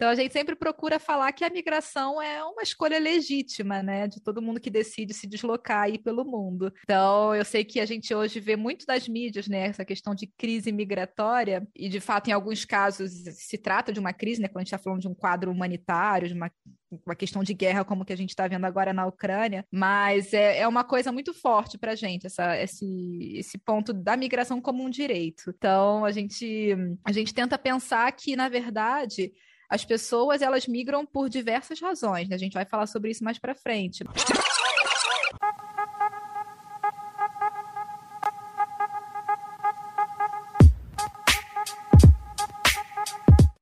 Então a gente sempre procura falar que a migração é uma escolha legítima, né, de todo mundo que decide se deslocar aí pelo mundo. Então eu sei que a gente hoje vê muito das mídias, né, essa questão de crise migratória e de fato em alguns casos se trata de uma crise, né, quando a gente está falando de um quadro humanitário, de uma uma questão de guerra como que a gente está vendo agora na Ucrânia, mas é, é uma coisa muito forte para a gente, essa, esse, esse ponto da migração como um direito. Então, a gente, a gente tenta pensar que, na verdade, as pessoas elas migram por diversas razões, né? A gente vai falar sobre isso mais para frente.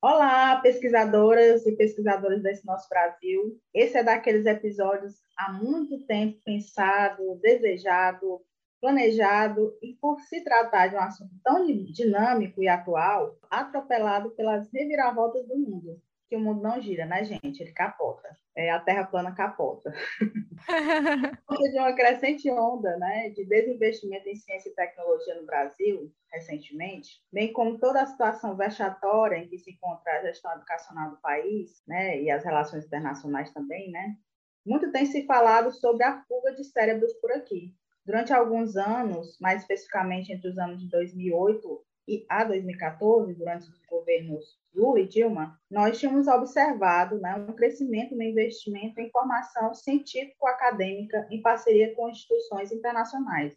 Olá, pesquisadoras e pesquisadores desse nosso Brasil. Esse é daqueles episódios há muito tempo pensado, desejado, planejado e por se tratar de um assunto tão dinâmico e atual, atropelado pelas reviravoltas do mundo que o mundo não gira, né, gente? Ele capota. É, a Terra plana capota. de uma crescente onda né, de desinvestimento em ciência e tecnologia no Brasil, recentemente, bem como toda a situação vexatória em que se encontra a gestão educacional do país, né, e as relações internacionais também, né, muito tem se falado sobre a fuga de cérebros por aqui. Durante alguns anos, mais especificamente entre os anos de 2008 e a 2014, durante os governos Lula e Dilma, nós tínhamos observado né, um crescimento no investimento em formação científico-acadêmica em parceria com instituições internacionais,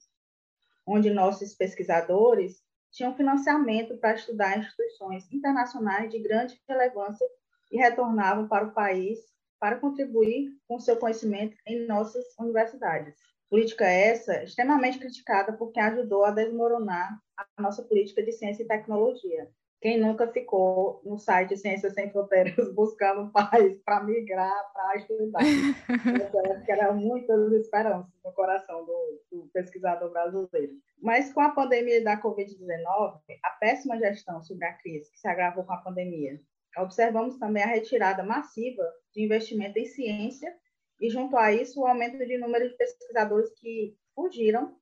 onde nossos pesquisadores tinham financiamento para estudar instituições internacionais de grande relevância e retornavam para o país para contribuir com seu conhecimento em nossas universidades. Política essa extremamente criticada porque ajudou a desmoronar a nossa política de ciência e tecnologia. Quem nunca ficou no site Ciências Sem Fronteiras buscando país para migrar, para estudar? que era muitas esperanças no coração do, do, pesquisador brasileiro. Mas com a pandemia da Covid-19, a péssima gestão sobre a crise que se agravou com a pandemia, observamos também a retirada massiva de investimento em ciência e, junto a isso, o aumento de número de pesquisadores que fugiram,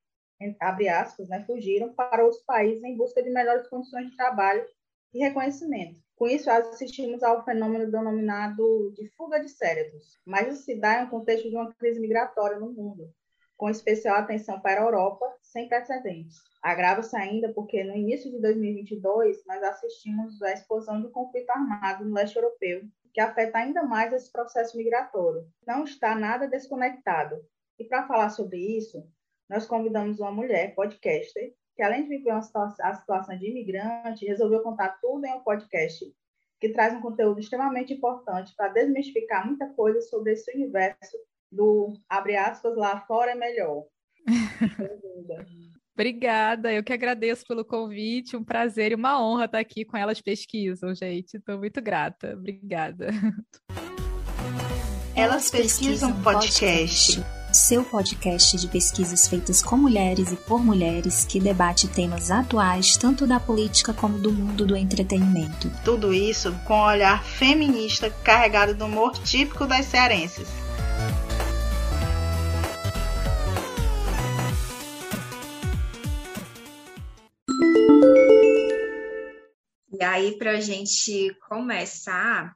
abre aspas, né, fugiram para outros países em busca de melhores condições de trabalho e reconhecimento. Com isso, assistimos ao fenômeno denominado de fuga de cérebros, mas isso se dá em um contexto de uma crise migratória no mundo, com especial atenção para a Europa, sem precedentes. Agrava-se ainda porque, no início de 2022, nós assistimos à explosão de conflito armado no leste europeu, que afeta ainda mais esse processo migratório. Não está nada desconectado. E para falar sobre isso, nós convidamos uma mulher, podcaster, que além de viver situação, a situação de imigrante, resolveu contar tudo em um podcast que traz um conteúdo extremamente importante para desmistificar muita coisa sobre esse universo do, abre aspas, lá fora é melhor. Obrigada, eu que agradeço pelo convite, um prazer e uma honra estar aqui com elas pesquisam, gente. Estou muito grata. Obrigada. Elas pesquisam podcast. Seu podcast de pesquisas feitas com mulheres e por mulheres que debate temas atuais tanto da política como do mundo do entretenimento. Tudo isso com um olhar feminista carregado do humor típico das cearenses. Aí, para a gente começar,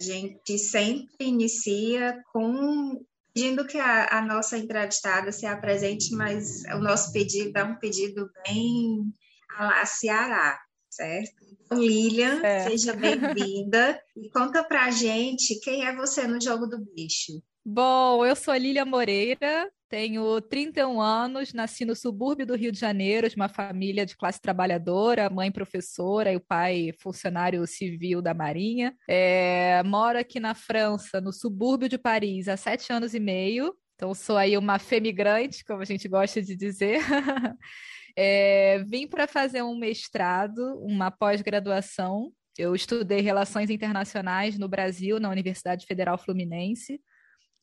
a gente sempre inicia com pedindo que a, a, nossa entrevistada se apresente, mas o nosso pedido é um pedido bem a lá Ceará, certo? Então, Lilian, é. seja bem-vinda e conta pra gente quem é você no Jogo do Bicho. Bom, eu sou Lília Moreira, tenho 31 anos, nasci no subúrbio do Rio de Janeiro, de uma família de classe trabalhadora, mãe professora e o pai funcionário civil da Marinha. É, moro aqui na França, no subúrbio de Paris, há sete anos e meio. Então, sou aí uma femigrante, como a gente gosta de dizer. é, vim para fazer um mestrado, uma pós-graduação. Eu estudei Relações Internacionais no Brasil, na Universidade Federal Fluminense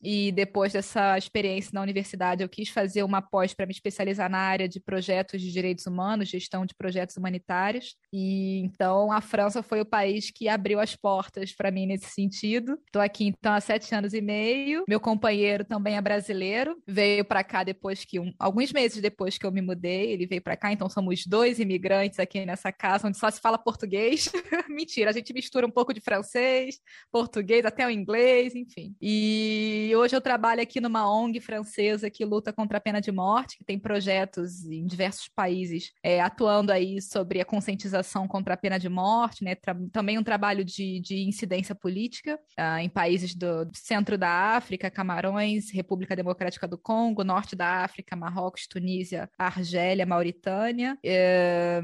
e depois dessa experiência na universidade, eu quis fazer uma pós para me especializar na área de projetos de direitos humanos, gestão de projetos humanitários. E então a França foi o país que abriu as portas para mim nesse sentido. Estou aqui então há sete anos e meio. Meu companheiro também é brasileiro, veio para cá depois que um, alguns meses depois que eu me mudei, ele veio para cá. Então somos dois imigrantes aqui nessa casa onde só se fala português. Mentira, a gente mistura um pouco de francês, português, até o inglês, enfim. E hoje eu trabalho aqui numa ONG francesa que luta contra a pena de morte, que tem projetos em diversos países é, atuando aí sobre a conscientização contra a pena de morte, né? Tra também um trabalho de, de incidência política uh, em países do, centro da África, Camarões, República Democrática do Congo, norte da África, Marrocos, Tunísia, Argélia, Mauritânia, é,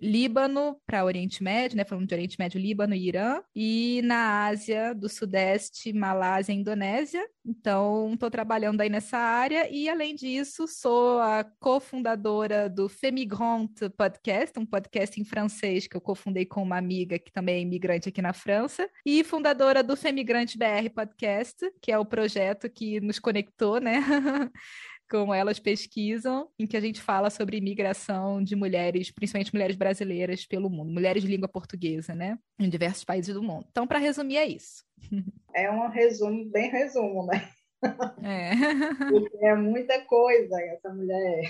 Líbano para Oriente Médio, né? Falando de Oriente Médio, Líbano e Irã, e na Ásia do Sudeste, Malásia e Indonésia. Então, estou trabalhando aí nessa área e, além disso, sou a cofundadora do Femigrant Podcast, um podcast em francês que eu cofundei com uma amiga que também é imigrante aqui na França, e fundadora do Femigrante BR Podcast, que é o projeto que nos conectou, né? como elas pesquisam, em que a gente fala sobre imigração de mulheres, principalmente mulheres brasileiras, pelo mundo, mulheres de língua portuguesa, né? Em diversos países do mundo. Então, para resumir, é isso. É um resumo, bem resumo, né? É. Porque é muita coisa essa mulher,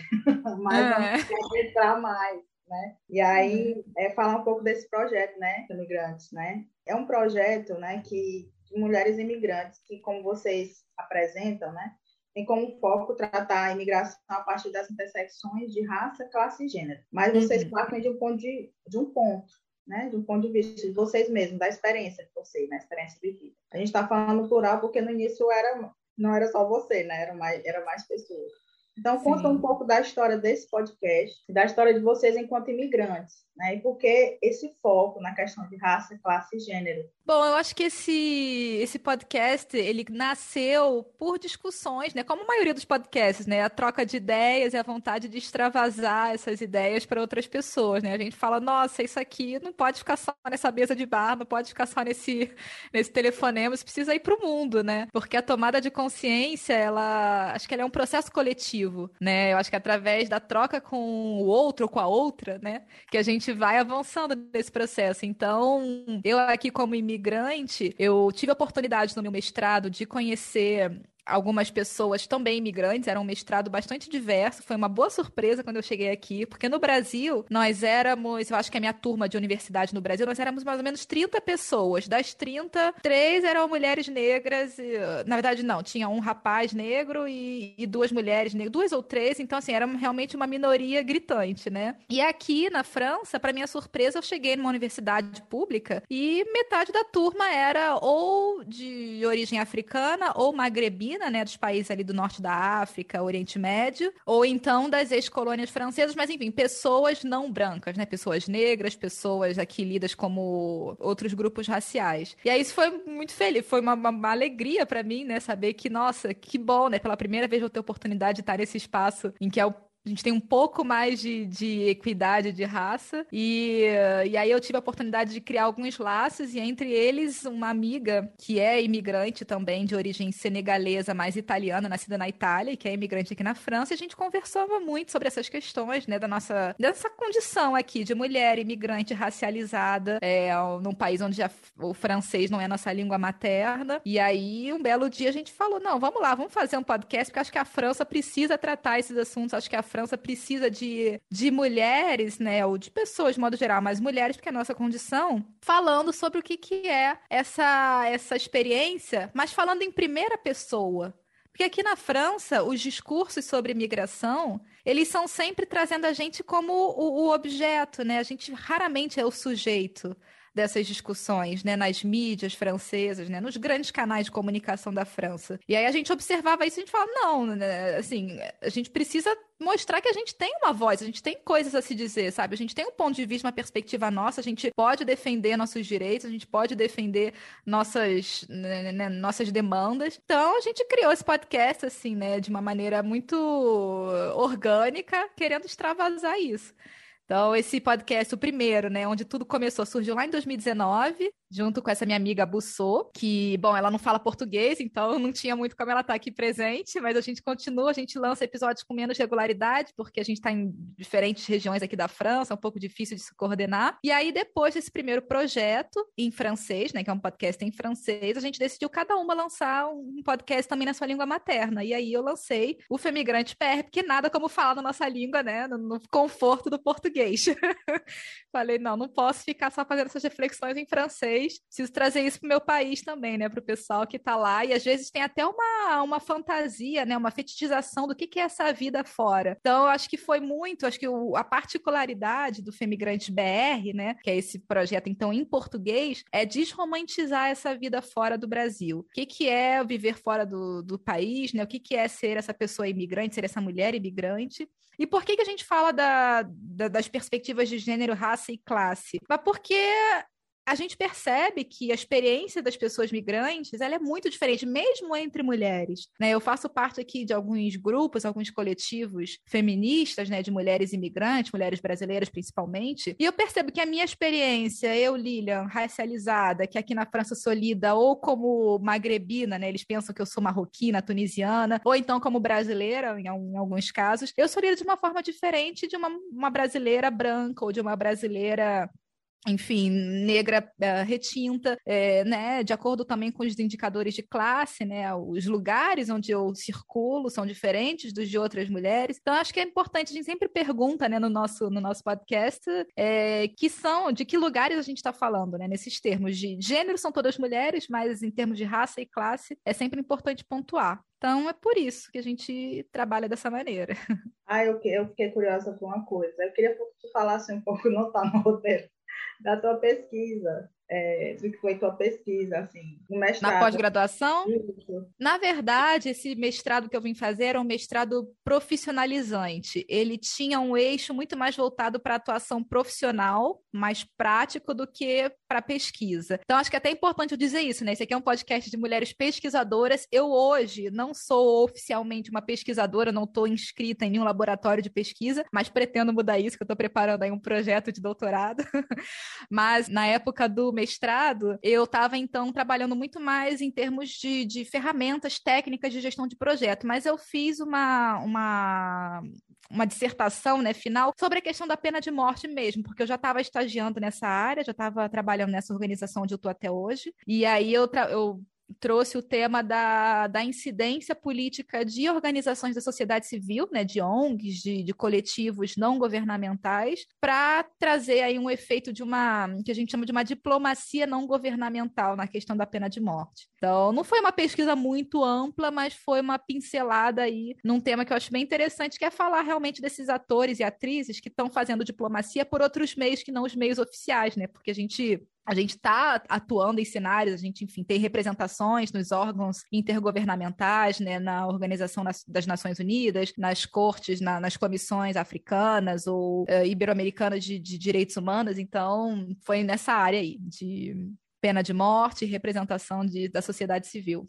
mas é. entrar mais, né? E aí, é falar um pouco desse projeto, né, imigrantes, né? É um projeto, né, que de mulheres imigrantes que, como vocês apresentam, né, tem como foco tratar a imigração a partir das intersecções de raça, classe e gênero. Mas vocês uhum. partem de um ponto de, de um ponto, né? De um ponto de vista de vocês mesmos, da experiência de vocês, da experiência vivida. A gente está falando plural porque no início era não era só você, né? Era mais, era mais pessoas. Então, conta Sim. um pouco da história desse podcast, da história de vocês enquanto imigrantes, né? E por que esse foco na questão de raça, classe e gênero? Bom, eu acho que esse, esse podcast, ele nasceu por discussões, né? Como a maioria dos podcasts, né? A troca de ideias e a vontade de extravasar essas ideias para outras pessoas, né? A gente fala, nossa, isso aqui não pode ficar só nessa mesa de bar, não pode ficar só nesse, nesse telefonema, isso precisa ir para o mundo, né? Porque a tomada de consciência, ela, acho que ela é um processo coletivo né? Eu acho que através da troca com o outro ou com a outra, né, que a gente vai avançando nesse processo. Então, eu aqui como imigrante, eu tive a oportunidade no meu mestrado de conhecer algumas pessoas também imigrantes, era um mestrado bastante diverso, foi uma boa surpresa quando eu cheguei aqui, porque no Brasil nós éramos, eu acho que a minha turma de universidade no Brasil, nós éramos mais ou menos 30 pessoas. Das 30, três eram mulheres negras, e, na verdade não, tinha um rapaz negro e, e duas mulheres negras, duas ou três, então assim, era realmente uma minoria gritante, né? E aqui na França, para minha surpresa, eu cheguei numa universidade pública e metade da turma era ou de origem africana ou magrebina, né, dos países ali do norte da África, Oriente Médio, ou então das ex-colônias francesas, mas enfim, pessoas não brancas, né, pessoas negras, pessoas aqui lidas como outros grupos raciais. E aí isso foi muito feliz, foi uma, uma, uma alegria para mim, né, saber que, nossa, que bom, né, pela primeira vez eu ter a oportunidade de estar nesse espaço em que é o a gente tem um pouco mais de, de equidade de raça. E, e aí eu tive a oportunidade de criar alguns laços, e entre eles, uma amiga que é imigrante também, de origem senegalesa, mais italiana, nascida na Itália, e que é imigrante aqui na França. E a gente conversava muito sobre essas questões, né, da nossa dessa condição aqui de mulher imigrante racializada, é, num país onde já, o francês não é nossa língua materna. E aí, um belo dia, a gente falou: não, vamos lá, vamos fazer um podcast, porque acho que a França precisa tratar esses assuntos, acho que a França França precisa de, de mulheres, né, ou de pessoas de modo geral, mas mulheres, porque é a nossa condição, falando sobre o que, que é essa, essa experiência, mas falando em primeira pessoa. Porque aqui na França, os discursos sobre imigração, eles são sempre trazendo a gente como o, o objeto, né? A gente raramente é o sujeito dessas discussões, né, nas mídias francesas, né, nos grandes canais de comunicação da França. E aí a gente observava isso e a gente falava, não, né, assim, a gente precisa mostrar que a gente tem uma voz, a gente tem coisas a se dizer, sabe? A gente tem um ponto de vista, uma perspectiva nossa, a gente pode defender nossos direitos, a gente pode defender nossas, né, né, nossas demandas. Então a gente criou esse podcast, assim, né, de uma maneira muito orgânica, querendo extravasar isso. Então, esse podcast, o primeiro, né, onde tudo começou, surgiu lá em 2019. Junto com essa minha amiga Bussô, que, bom, ela não fala português, então não tinha muito como ela estar tá aqui presente, mas a gente continua, a gente lança episódios com menos regularidade, porque a gente está em diferentes regiões aqui da França, é um pouco difícil de se coordenar. E aí, depois desse primeiro projeto, em francês, né, que é um podcast em francês, a gente decidiu cada uma lançar um podcast também na sua língua materna. E aí eu lancei o Femigrante PR, porque nada como falar na nossa língua, né, no, no conforto do português. Falei, não, não posso ficar só fazendo essas reflexões em francês, preciso trazer isso para o meu país também, né, para o pessoal que está lá. E às vezes tem até uma, uma fantasia, né, uma fetichização do que, que é essa vida fora. Então, eu acho que foi muito, acho que o, a particularidade do Femigrante BR, né, que é esse projeto, então, em português, é desromantizar essa vida fora do Brasil. O que, que é viver fora do, do país, né, o que, que é ser essa pessoa imigrante, ser essa mulher imigrante. E por que, que a gente fala da, da, das perspectivas de gênero, raça e classe? Mas porque a gente percebe que a experiência das pessoas migrantes ela é muito diferente, mesmo entre mulheres. Né? Eu faço parte aqui de alguns grupos, alguns coletivos feministas, né, de mulheres imigrantes, mulheres brasileiras principalmente, e eu percebo que a minha experiência, eu, Lilian, racializada, que aqui na França sou lida ou como magrebina, né, eles pensam que eu sou marroquina, tunisiana, ou então como brasileira, em, alguns casos, eu sou lida de uma forma diferente de uma, uma brasileira branca ou de uma brasileira enfim, negra uh, retinta, é, né, de acordo também com os indicadores de classe, né, os lugares onde eu circulo são diferentes dos de outras mulheres. Então, acho que é importante, a gente sempre pergunta, né, no nosso, no nosso podcast, é, que são, de que lugares a gente está falando, né, nesses termos de gênero são todas mulheres, mas em termos de raça e classe é sempre importante pontuar. Então, é por isso que a gente trabalha dessa maneira. Ah, eu, eu fiquei curiosa com uma coisa. Eu queria que tu falasse um pouco, não está no roteiro, da tua pesquisa é, do que foi tua pesquisa, assim, no mestrado. Na pós-graduação? Na verdade, esse mestrado que eu vim fazer era um mestrado profissionalizante. Ele tinha um eixo muito mais voltado para atuação profissional, mais prático do que para pesquisa. Então, acho que é até importante eu dizer isso, né? Esse aqui é um podcast de mulheres pesquisadoras. Eu hoje não sou oficialmente uma pesquisadora, não estou inscrita em nenhum laboratório de pesquisa, mas pretendo mudar isso, que eu estou preparando aí um projeto de doutorado. mas na época do mestrado, eu estava então trabalhando muito mais em termos de, de ferramentas técnicas de gestão de projeto, mas eu fiz uma, uma, uma dissertação né, final sobre a questão da pena de morte mesmo, porque eu já estava estagiando nessa área, já estava trabalhando nessa organização onde eu estou até hoje, e aí eu, eu trouxe o tema da, da incidência política de organizações da sociedade civil, né, de ONGs, de, de coletivos não governamentais, para trazer aí um efeito de uma, que a gente chama de uma diplomacia não governamental na questão da pena de morte. Então, não foi uma pesquisa muito ampla, mas foi uma pincelada aí num tema que eu acho bem interessante, que é falar realmente desses atores e atrizes que estão fazendo diplomacia por outros meios que não os meios oficiais, né? Porque a gente a gente está atuando em cenários, a gente, enfim, tem representações nos órgãos intergovernamentais, né, na Organização das Nações Unidas, nas cortes, na, nas comissões africanas ou uh, ibero-americanas de, de direitos humanos. Então, foi nessa área aí, de pena de morte e representação de, da sociedade civil.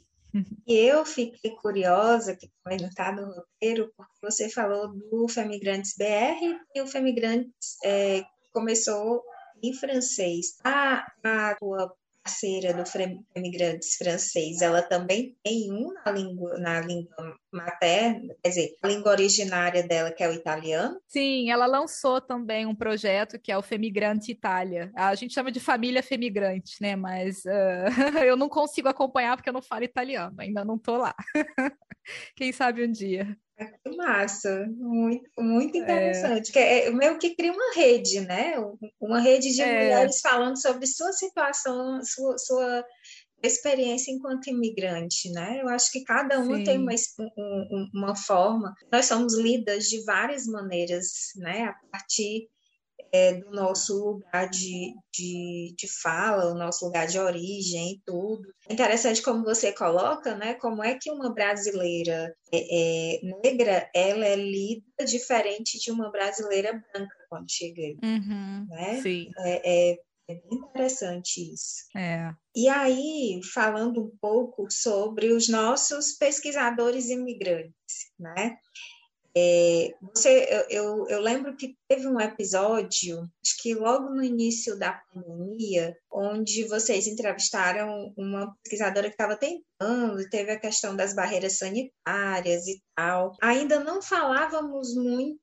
E eu fiquei curiosa, que está no roteiro, porque você falou do Femigrantes BR e o Femigrantes é, começou em francês. A, a tua parceira do Femigrantes francês, ela também tem um na língua, na língua materna, quer dizer, a língua originária dela, que é o italiano? Sim, ela lançou também um projeto que é o Femigrante Itália. A gente chama de família Femigrante, né? Mas uh, eu não consigo acompanhar porque eu não falo italiano, ainda não tô lá. Quem sabe um dia. Que massa, muito, muito é. interessante. É. Que é meio que cria uma rede, né? Uma rede de é. mulheres falando sobre sua situação, sua, sua experiência enquanto imigrante, né? Eu acho que cada uma Sim. tem uma, uma forma. Nós somos lidas de várias maneiras, né? A partir é, do nosso lugar de, de, de fala, o nosso lugar de origem e tudo. É interessante como você coloca, né? Como é que uma brasileira é, é, negra, ela é lida diferente de uma brasileira branca quando chega. Uhum, né? Sim. É, é, é bem interessante isso. É. E aí, falando um pouco sobre os nossos pesquisadores imigrantes, né? É, você, eu, eu, lembro que teve um episódio, acho que logo no início da pandemia, onde vocês entrevistaram uma pesquisadora que estava tentando, e teve a questão das barreiras sanitárias e tal. Ainda não falávamos muito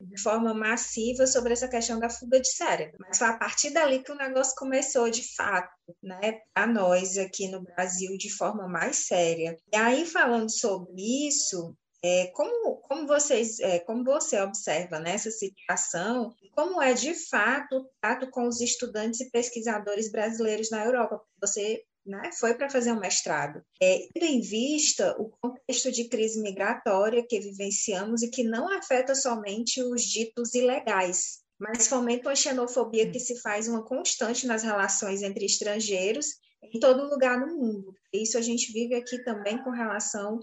de forma massiva sobre essa questão da fuga de cérebro. Mas foi a partir dali que o negócio começou de fato, né, para nós aqui no Brasil de forma mais séria. E aí falando sobre isso, é, como, como, vocês, é, como você observa nessa situação, como é de fato o trato com os estudantes e pesquisadores brasileiros na Europa? Você né, foi para fazer um mestrado. É, tendo em vista o contexto de crise migratória que vivenciamos e que não afeta somente os ditos ilegais, mas fomenta uma xenofobia que se faz uma constante nas relações entre estrangeiros em todo lugar no mundo. Isso a gente vive aqui também com relação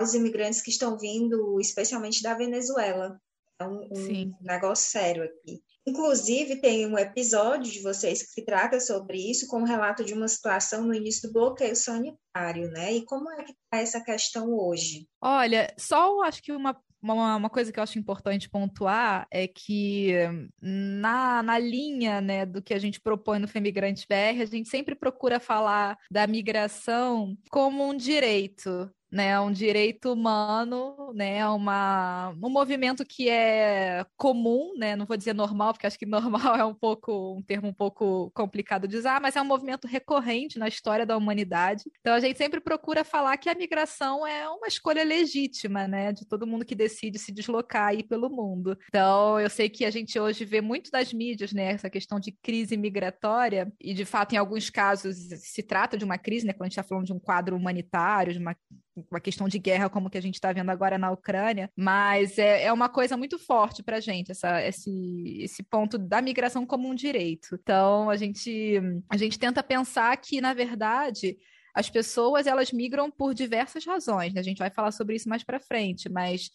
os imigrantes que estão vindo, especialmente da Venezuela. É um, um negócio sério aqui. Inclusive, tem um episódio de vocês que trata sobre isso, com um relato de uma situação no início do bloqueio sanitário, né? E como é que está essa questão hoje? Olha, só acho que uma uma, uma, coisa que eu acho importante pontuar é que na, na linha né, do que a gente propõe no Femigrante BR, a gente sempre procura falar da migração como um direito, né, um direito humano, né, uma, um movimento que é comum, né, não vou dizer normal, porque acho que normal é um pouco um termo um pouco complicado de usar, mas é um movimento recorrente na história da humanidade. Então a gente sempre procura falar que a migração é uma escolha legítima, né, de todo mundo que decide se deslocar aí pelo mundo. Então eu sei que a gente hoje vê muito das mídias, né, essa questão de crise migratória e de fato em alguns casos se trata de uma crise, né, quando a gente está falando de um quadro humanitário, de uma uma questão de guerra como que a gente está vendo agora na Ucrânia, mas é, é uma coisa muito forte para a gente, essa, esse, esse ponto da migração como um direito. Então, a gente, a gente tenta pensar que, na verdade, as pessoas elas migram por diversas razões, né? a gente vai falar sobre isso mais para frente, mas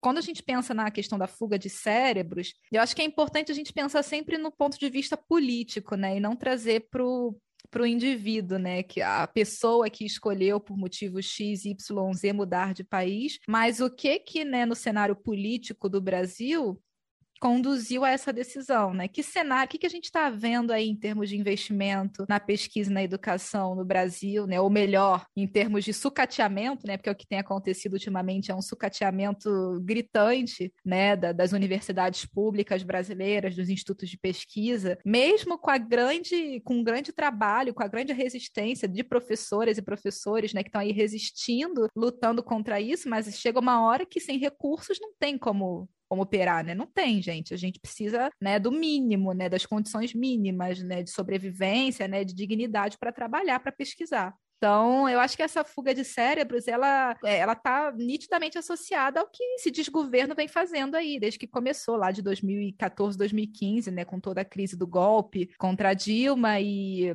quando a gente pensa na questão da fuga de cérebros, eu acho que é importante a gente pensar sempre no ponto de vista político, né? E não trazer para o para o indivíduo, né? Que a pessoa que escolheu por motivos X, Y, Z mudar de país, mas o que que, né, no cenário político do Brasil conduziu a essa decisão, né? Que cenário, o que, que a gente está vendo aí em termos de investimento na pesquisa e na educação no Brasil, né? Ou melhor, em termos de sucateamento, né? Porque o que tem acontecido ultimamente é um sucateamento gritante, né? Da, das universidades públicas brasileiras, dos institutos de pesquisa, mesmo com a grande, com um grande trabalho, com a grande resistência de professoras e professores, né? Que estão aí resistindo, lutando contra isso, mas chega uma hora que sem recursos não tem como como operar, né? Não tem, gente. A gente precisa, né, do mínimo, né, das condições mínimas, né, de sobrevivência, né, de dignidade para trabalhar, para pesquisar. Então, eu acho que essa fuga de cérebros, ela é, ela está nitidamente associada ao que esse desgoverno vem fazendo aí, desde que começou lá de 2014, 2015, né, com toda a crise do golpe contra Dilma e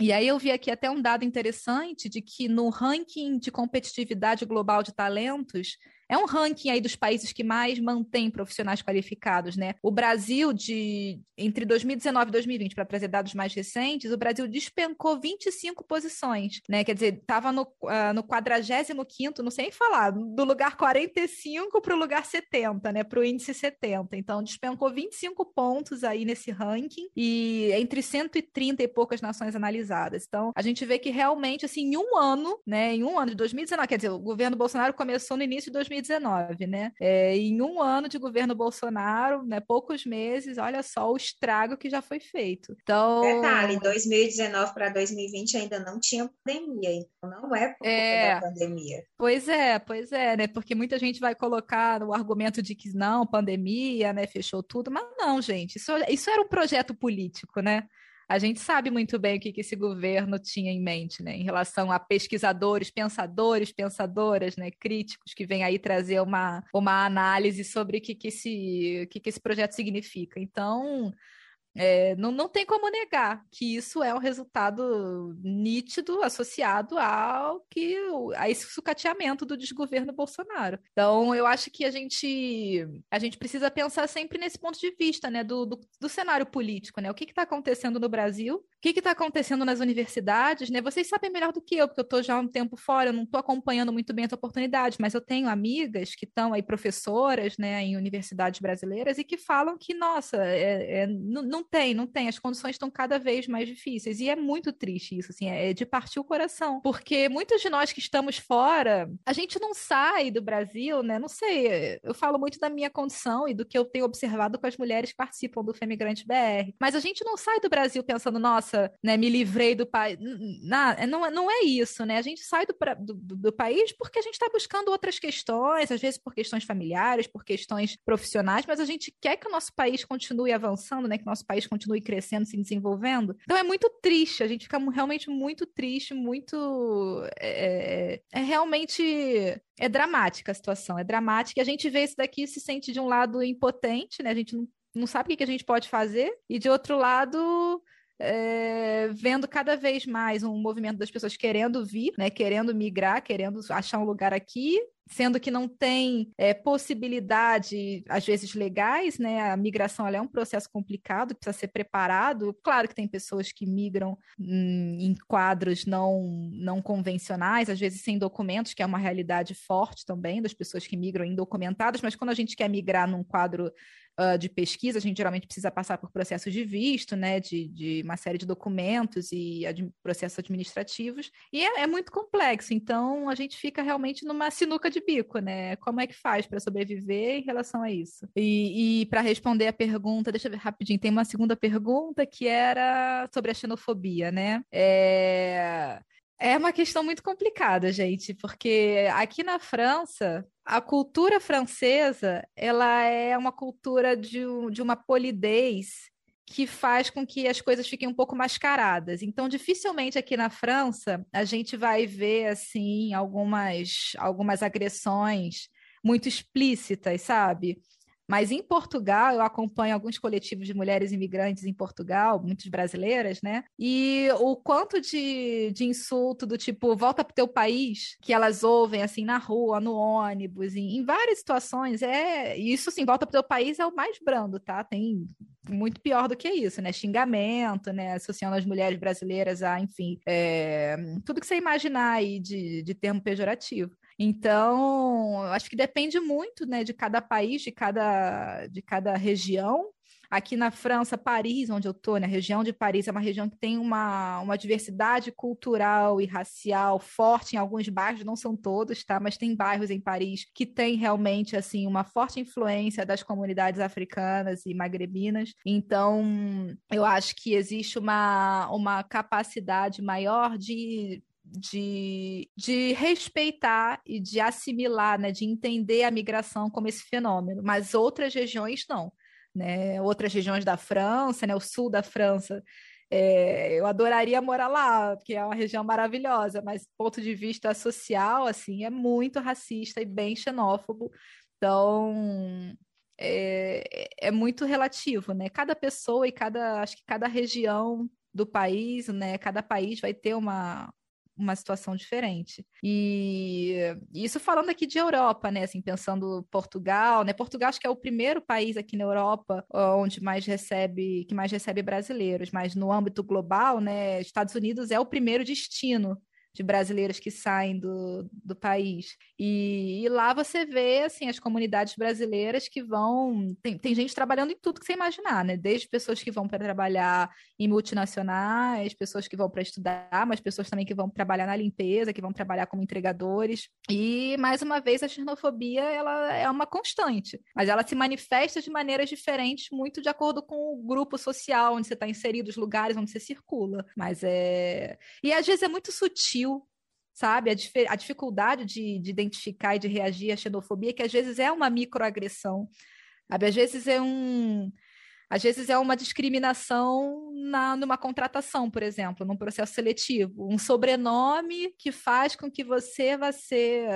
e aí eu vi aqui até um dado interessante de que no ranking de competitividade global de talentos, é um ranking aí dos países que mais mantém profissionais qualificados, né? O Brasil, de entre 2019 e 2020, para trazer dados mais recentes, o Brasil despencou 25 posições, né? Quer dizer, estava no, uh, no 45, não sei nem falar, do lugar 45 para o lugar 70, né? Para o índice 70. Então, despencou 25 pontos aí nesse ranking e entre 130 e poucas nações analisadas. Então, a gente vê que realmente, assim, em um ano, né? Em um ano de 2019, quer dizer, o governo Bolsonaro começou no início de 2019, 2019, né? É, em um ano de governo Bolsonaro, né, poucos meses, olha só o estrago que já foi feito. Então, detalhe, 2019 para 2020 ainda não tinha pandemia, então não é por é, da pandemia. Pois é, pois é, né? Porque muita gente vai colocar o argumento de que não, pandemia, né, fechou tudo, mas não, gente, isso, isso era um projeto político, né? A gente sabe muito bem o que, que esse governo tinha em mente, né, em relação a pesquisadores, pensadores, pensadoras, né, críticos que vêm aí trazer uma, uma análise sobre o que, que, esse, o que, que esse projeto significa. Então, é, não, não tem como negar que isso é um resultado nítido associado ao que a esse sucateamento do desgoverno Bolsonaro. Então, eu acho que a gente a gente precisa pensar sempre nesse ponto de vista, né, do, do, do cenário político, né? O que está acontecendo no Brasil que está acontecendo nas universidades, né? Vocês sabem melhor do que eu, porque eu estou já há um tempo fora, eu não estou acompanhando muito bem as oportunidades, mas eu tenho amigas que estão aí, professoras, né, em universidades brasileiras, e que falam que, nossa, é, é, não, não tem, não tem, as condições estão cada vez mais difíceis, e é muito triste isso, assim, é de partir o coração, porque muitos de nós que estamos fora, a gente não sai do Brasil, né, não sei, eu falo muito da minha condição e do que eu tenho observado com as mulheres que participam do Femigrante BR, mas a gente não sai do Brasil pensando, nossa, nossa, né, me livrei do país. É, não, não é isso, né? A gente sai do, do, do país porque a gente está buscando outras questões, às vezes por questões familiares, por questões profissionais, mas a gente quer que o nosso país continue avançando, né? Que o nosso país continue crescendo, se desenvolvendo. Então é muito triste, a gente fica realmente muito triste, muito. É, é, é realmente é dramática a situação, é dramática. E a gente vê isso daqui se sente de um lado impotente, né? A gente não, não sabe o que a gente pode fazer, e de outro lado é, vendo cada vez mais um movimento das pessoas querendo vir, né, querendo migrar, querendo achar um lugar aqui, sendo que não tem é, possibilidade, às vezes legais, né? A migração é um processo complicado, precisa ser preparado. Claro que tem pessoas que migram hum, em quadros não, não convencionais, às vezes sem documentos, que é uma realidade forte também das pessoas que migram indocumentadas, mas quando a gente quer migrar num quadro uh, de pesquisa, a gente geralmente precisa passar por processos de visto, né, de, de uma série de documentos e ad, processos administrativos, e é, é, muito complexo, então a gente fica realmente numa sinuca de bico, né, como é que faz para sobreviver em relação a isso? E, e para responder a pergunta, deixa eu ver rapidinho, tem uma segunda pergunta que era sobre a xenofobia, né, é... É uma questão muito complicada, gente, porque aqui na França, a cultura francesa, ela é uma cultura de, de uma polidez que faz com que as coisas fiquem um pouco mascaradas. Então, dificilmente aqui na França a gente vai ver assim algumas algumas agressões muito explícitas, sabe? Mas em Portugal, eu acompanho alguns coletivos de mulheres imigrantes em Portugal, muitas brasileiras, né? E o quanto de, de insulto do tipo, volta para o teu país, que elas ouvem assim na rua, no ônibus, em, em várias situações, é. Isso assim, volta para o teu país é o mais brando, tá? Tem muito pior do que isso, né? Xingamento, né? Associando as mulheres brasileiras a, enfim, é... tudo que você imaginar aí de, de termo pejorativo. Então, acho que depende muito, né, de cada país, de cada, de cada região. Aqui na França, Paris, onde eu estou, na né, região de Paris, é uma região que tem uma, uma diversidade cultural e racial forte em alguns bairros, não são todos, tá? Mas tem bairros em Paris que tem realmente assim uma forte influência das comunidades africanas e magrebinas. Então, eu acho que existe uma, uma capacidade maior de de, de respeitar e de assimilar, né, de entender a migração como esse fenômeno, mas outras regiões não. Né? Outras regiões da França, né, o sul da França, é, eu adoraria morar lá, porque é uma região maravilhosa, mas do ponto de vista social, assim, é muito racista e bem xenófobo. Então, é, é muito relativo, né? Cada pessoa e cada, acho que cada região do país, né? Cada país vai ter uma, uma situação diferente. E isso falando aqui de Europa, né? Assim, pensando Portugal, né? Portugal acho que é o primeiro país aqui na Europa onde mais recebe, que mais recebe brasileiros, mas no âmbito global, né? Estados Unidos é o primeiro destino de brasileiros que saem do, do país. E, e, lá você vê assim, as comunidades brasileiras que vão. Tem, tem gente trabalhando em tudo que você imaginar, né? Desde pessoas que vão para trabalhar em multinacionais, pessoas que vão para estudar, mas pessoas também que vão trabalhar na limpeza, que vão trabalhar como entregadores. E, mais uma vez, a xenofobia ela é uma constante, mas ela se manifesta de maneiras diferentes, muito de acordo com o grupo social onde você está inserido, os lugares onde você circula. Mas é. E às vezes é muito sutil sabe? A, a dificuldade de, de, identificar e de reagir à xenofobia, que às vezes é uma microagressão, sabe? Às vezes é um às vezes é uma discriminação na, numa contratação, por exemplo, num processo seletivo. Um sobrenome que faz com que você vá ser,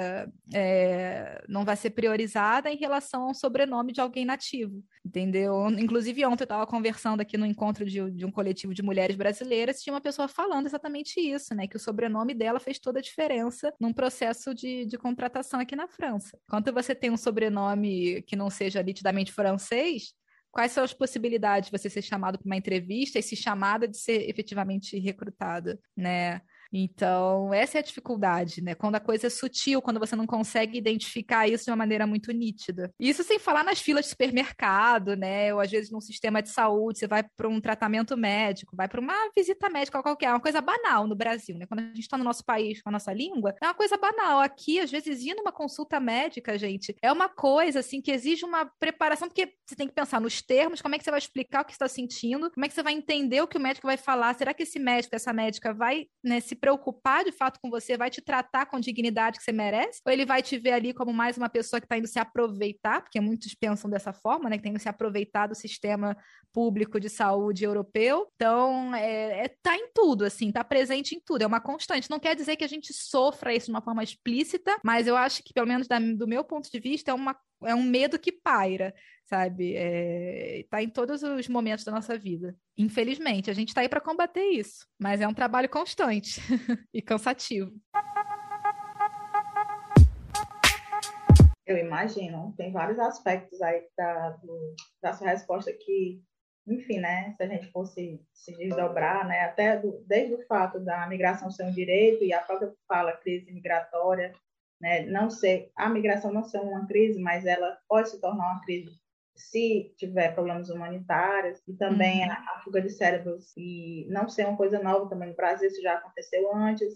é, não vá ser priorizada em relação a um sobrenome de alguém nativo, entendeu? Inclusive, ontem eu estava conversando aqui no encontro de, de, um coletivo de mulheres brasileiras, tinha uma pessoa falando exatamente isso, né? Que o sobrenome dela fez toda a diferença num processo de, de contratação aqui na França. Quando você tem um sobrenome que não seja nitidamente francês, quais são as possibilidades de você ser chamado para uma entrevista e se chamada de ser efetivamente recrutada, né? Então, essa é a dificuldade, né? Quando a coisa é sutil, quando você não consegue identificar isso de uma maneira muito nítida. Isso sem falar nas filas de supermercado, né? Ou às vezes num sistema de saúde, você vai para um tratamento médico, vai para uma visita médica qualquer, é uma coisa banal no Brasil, né? Quando a gente está no nosso país com a nossa língua, é uma coisa banal. Aqui, às vezes, ir numa consulta médica, gente, é uma coisa assim que exige uma preparação, porque você tem que pensar nos termos, como é que você vai explicar o que está sentindo, como é que você vai entender o que o médico vai falar, será que esse médico, essa médica vai né, se preocupar de fato com você, vai te tratar com dignidade que você merece, ou ele vai te ver ali como mais uma pessoa que está indo se aproveitar, porque muitos pensam dessa forma, né, que tem indo se aproveitar do sistema público de saúde europeu. Então, é, é, tá em tudo, assim, tá presente em tudo, é uma constante. Não quer dizer que a gente sofra isso de uma forma explícita, mas eu acho que, pelo menos da, do meu ponto de vista, é, uma, é um medo que paira sabe? É, tá em todos os momentos da nossa vida. Infelizmente, a gente está aí para combater isso, mas é um trabalho constante e cansativo. Eu imagino, tem vários aspectos aí da, do, da sua resposta que, enfim, né, se a gente fosse se desdobrar, né, até do, desde o fato da migração ser um direito e a própria fala crise migratória, né, não ser, a migração não ser uma crise, mas ela pode se tornar uma crise se tiver problemas humanitários e também uhum. a, fuga de cérebros e não ser uma coisa nova também no Brasil, isso já aconteceu antes,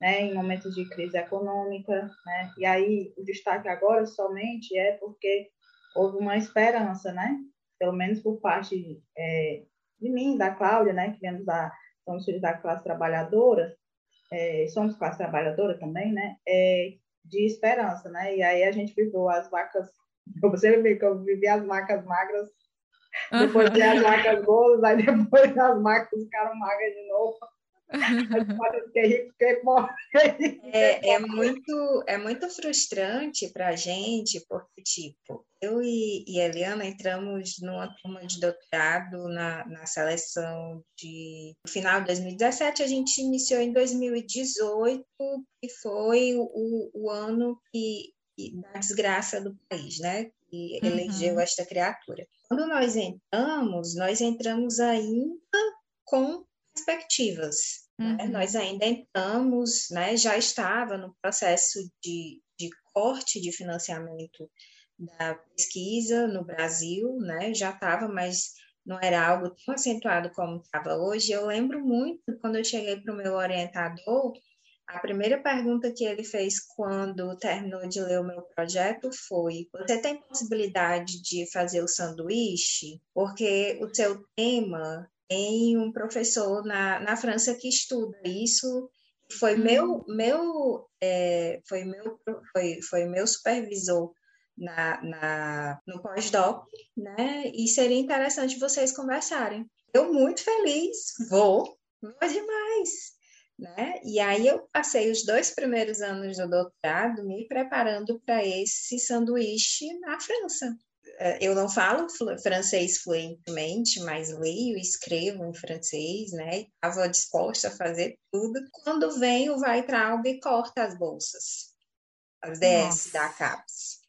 né, em momentos de crise econômica, né, e aí o destaque agora somente é porque houve uma esperança, né, pelo menos por parte é, de mim, da Cláudia, né, que viemos da, somos filhos da classe trabalhadora, é, somos classe trabalhadora também, né, é, de esperança, né, e aí a gente viveu as vacas você vê que eu vivi as vacas magras, depois uhum. as vacas gordas, aí depois as vacas ficaram magras de novo. é, é, muito, é muito frustrante para a gente, porque, tipo, eu e, e Eliana entramos numa turma de doutorado na, na seleção de no final de 2017, a gente iniciou em 2018, que foi o, o ano que da desgraça do país, né? Que uhum. elegeu esta criatura. Quando nós entramos, nós entramos ainda com perspectivas. Né? Uhum. Né? Nós ainda entramos, né? Já estava no processo de, de corte de financiamento da pesquisa no Brasil, né? Já estava, mas não era algo tão acentuado como estava hoje. Eu lembro muito quando eu cheguei para o meu orientador a primeira pergunta que ele fez quando terminou de ler o meu projeto foi: Você tem possibilidade de fazer o sanduíche? Porque o seu tema tem um professor na, na França que estuda isso. Foi meu, meu, é, foi meu, foi, foi meu supervisor na, na, no pós-doc, né? E seria interessante vocês conversarem. Eu muito feliz, vou, vou demais né? E aí eu passei os dois primeiros anos do doutorado me preparando para esse sanduíche na França. É, eu não falo francês fluentemente, mas leio e escrevo em francês, né? Estava disposta a fazer tudo. Quando vem o Weitraub e corta as bolsas, as DS Nossa. da CAPES,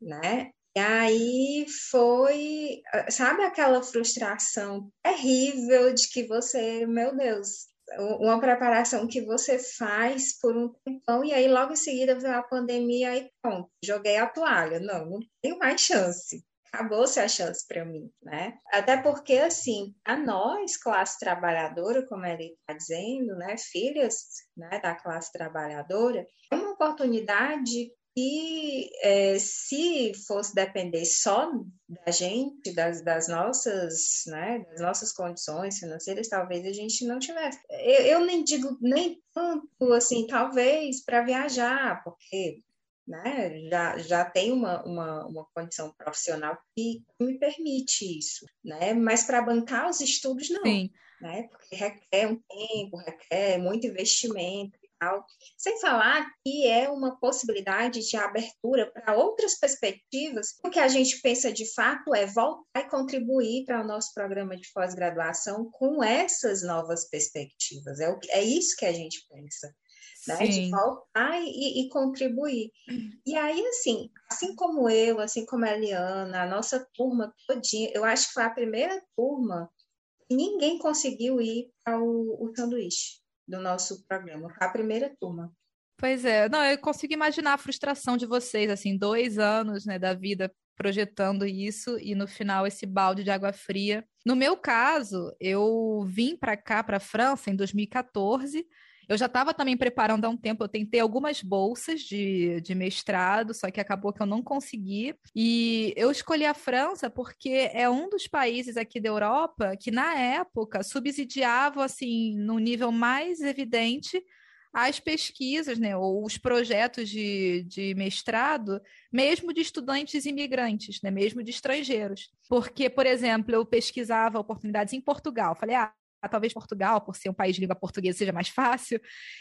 né? E aí foi, sabe aquela frustração terrível de que você, meu Deus, uma preparação que você faz por um tempão e aí logo em seguida veio a pandemia e pronto, joguei a toalha. Não, não tenho mais chance. Acabou-se a chance para mim, né? Até porque, assim, a nós, classe trabalhadora, como ele está dizendo, né, filhas né, da classe trabalhadora, é uma oportunidade e é, se fosse depender só da gente, das, das, nossas, né, das nossas condições financeiras, talvez a gente não tivesse. Eu, eu nem digo nem tanto assim, talvez para viajar, porque né, já, já tem uma, uma, uma condição profissional que me permite isso, né? Mas para bancar os estudos, não. Sim. Né? Porque requer um tempo, requer muito investimento Sem falar que é uma possibilidade de abertura para outras perspectivas. O que a gente pensa de fato é voltar e contribuir para o nosso programa de pós-graduação com essas novas perspectivas. É, o, é isso que a gente pensa. né? De voltar e, e, contribuir. E aí, assim, assim como eu, assim como a Eliana, a nossa turma todinha, eu acho que foi a primeira turma que ninguém conseguiu ir para o, o sanduíche do nosso programa. A primeira turma. Pois é, não, eu consigo imaginar a frustração de vocês, assim, dois anos, né, da vida projetando isso e no final esse balde de água fria. No meu caso, eu vim para cá, para a França, em 2014. Eu já estava também preparando há um tempo, eu tentei algumas bolsas de, de mestrado, só que acabou que eu não consegui. E eu escolhi a França porque é um dos países aqui da Europa que, na época, subsidiava, assim, no nível mais evidente, as pesquisas, né, ou os projetos de, de mestrado, mesmo de estudantes imigrantes, né, mesmo de estrangeiros. Porque, por exemplo, eu pesquisava oportunidades em Portugal. Falei, ah, talvez Portugal, por ser um país de língua portuguesa, seja mais fácil.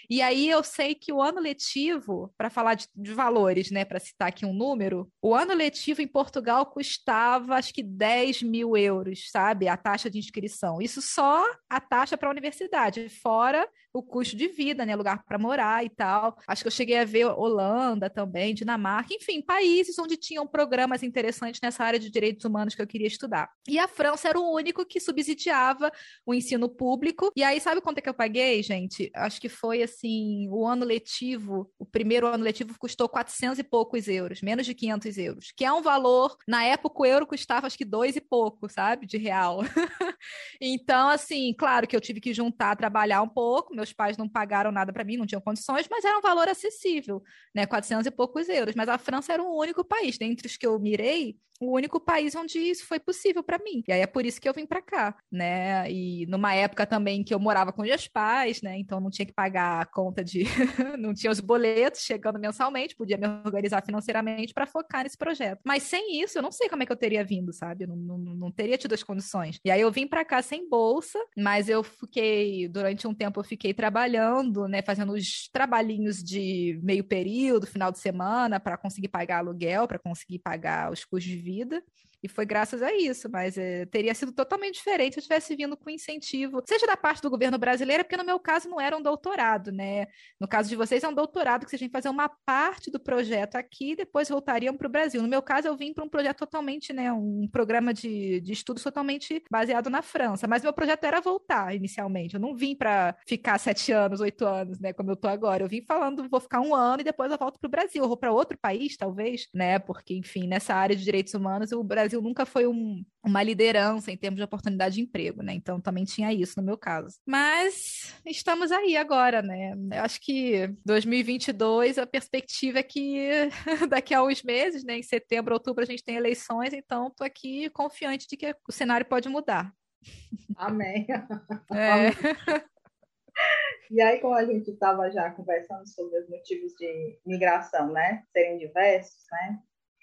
E aí eu sei que o ano letivo, para falar de, de, valores, né, para citar aqui um número, o ano letivo em Portugal custava acho que 10 mil euros, sabe? A taxa de inscrição. Isso só a taxa para a universidade, fora o custo de vida, né? Lugar para morar e tal. Acho que eu cheguei a ver Holanda também, Dinamarca, enfim, países onde tinham programas interessantes nessa área de direitos humanos que eu queria estudar. E a França era o único que subsidiava o ensino público. E aí, sabe quanto é que eu paguei, gente? Acho que foi assim, o ano letivo, o primeiro ano letivo custou 400 e poucos euros, menos de 500 euros, que é um valor, na época o euro custava acho que dois e pouco, sabe, de real. então, assim, claro que eu tive que juntar, trabalhar um pouco, meus pais não pagaram nada para mim, não tinham condições, mas era um valor acessível, né, 400 e poucos euros. Mas a França era o único país, dentre os que eu mirei, o único país onde isso foi possível para mim. E aí é por isso que eu vim para cá, né? E numa época também que eu morava com meus pais, né? Então não tinha que pagar a conta de. não tinha os boletos chegando mensalmente, podia me organizar financeiramente para focar nesse projeto. Mas sem isso, eu não sei como é que eu teria vindo, sabe? Eu não, não, não teria tido as condições. E aí eu vim para cá sem bolsa, mas eu fiquei, durante um tempo, eu fiquei trabalhando, né? Fazendo os trabalhinhos de meio período, final de semana, para conseguir pagar aluguel, para conseguir pagar os custos de vida. E foi graças a isso, mas é, teria sido totalmente diferente se eu tivesse vindo com incentivo, seja da parte do governo brasileiro, porque no meu caso não era um doutorado, né? No caso de vocês é um doutorado que vocês que fazer uma parte do projeto aqui e depois voltariam para o Brasil. No meu caso, eu vim para um projeto totalmente, né? Um programa de, de estudos totalmente baseado na França. Mas meu projeto era voltar inicialmente. Eu não vim para ficar sete anos, oito anos, né? Como eu tô agora. Eu vim falando, vou ficar um ano e depois eu volto para o Brasil. Vou para outro país, talvez, né? Porque, enfim, nessa área de direitos humanos, o Brasil Brasil nunca foi um, uma liderança em termos de oportunidade de emprego, né? Então também tinha isso no meu caso. Mas estamos aí agora, né? Eu acho que 2022 a perspectiva é que daqui a uns meses, né, em setembro, outubro a gente tem eleições, então tô aqui confiante de que o cenário pode mudar. Amém. É. E aí, como a gente estava já conversando sobre os motivos de migração, né, serem diversos, né,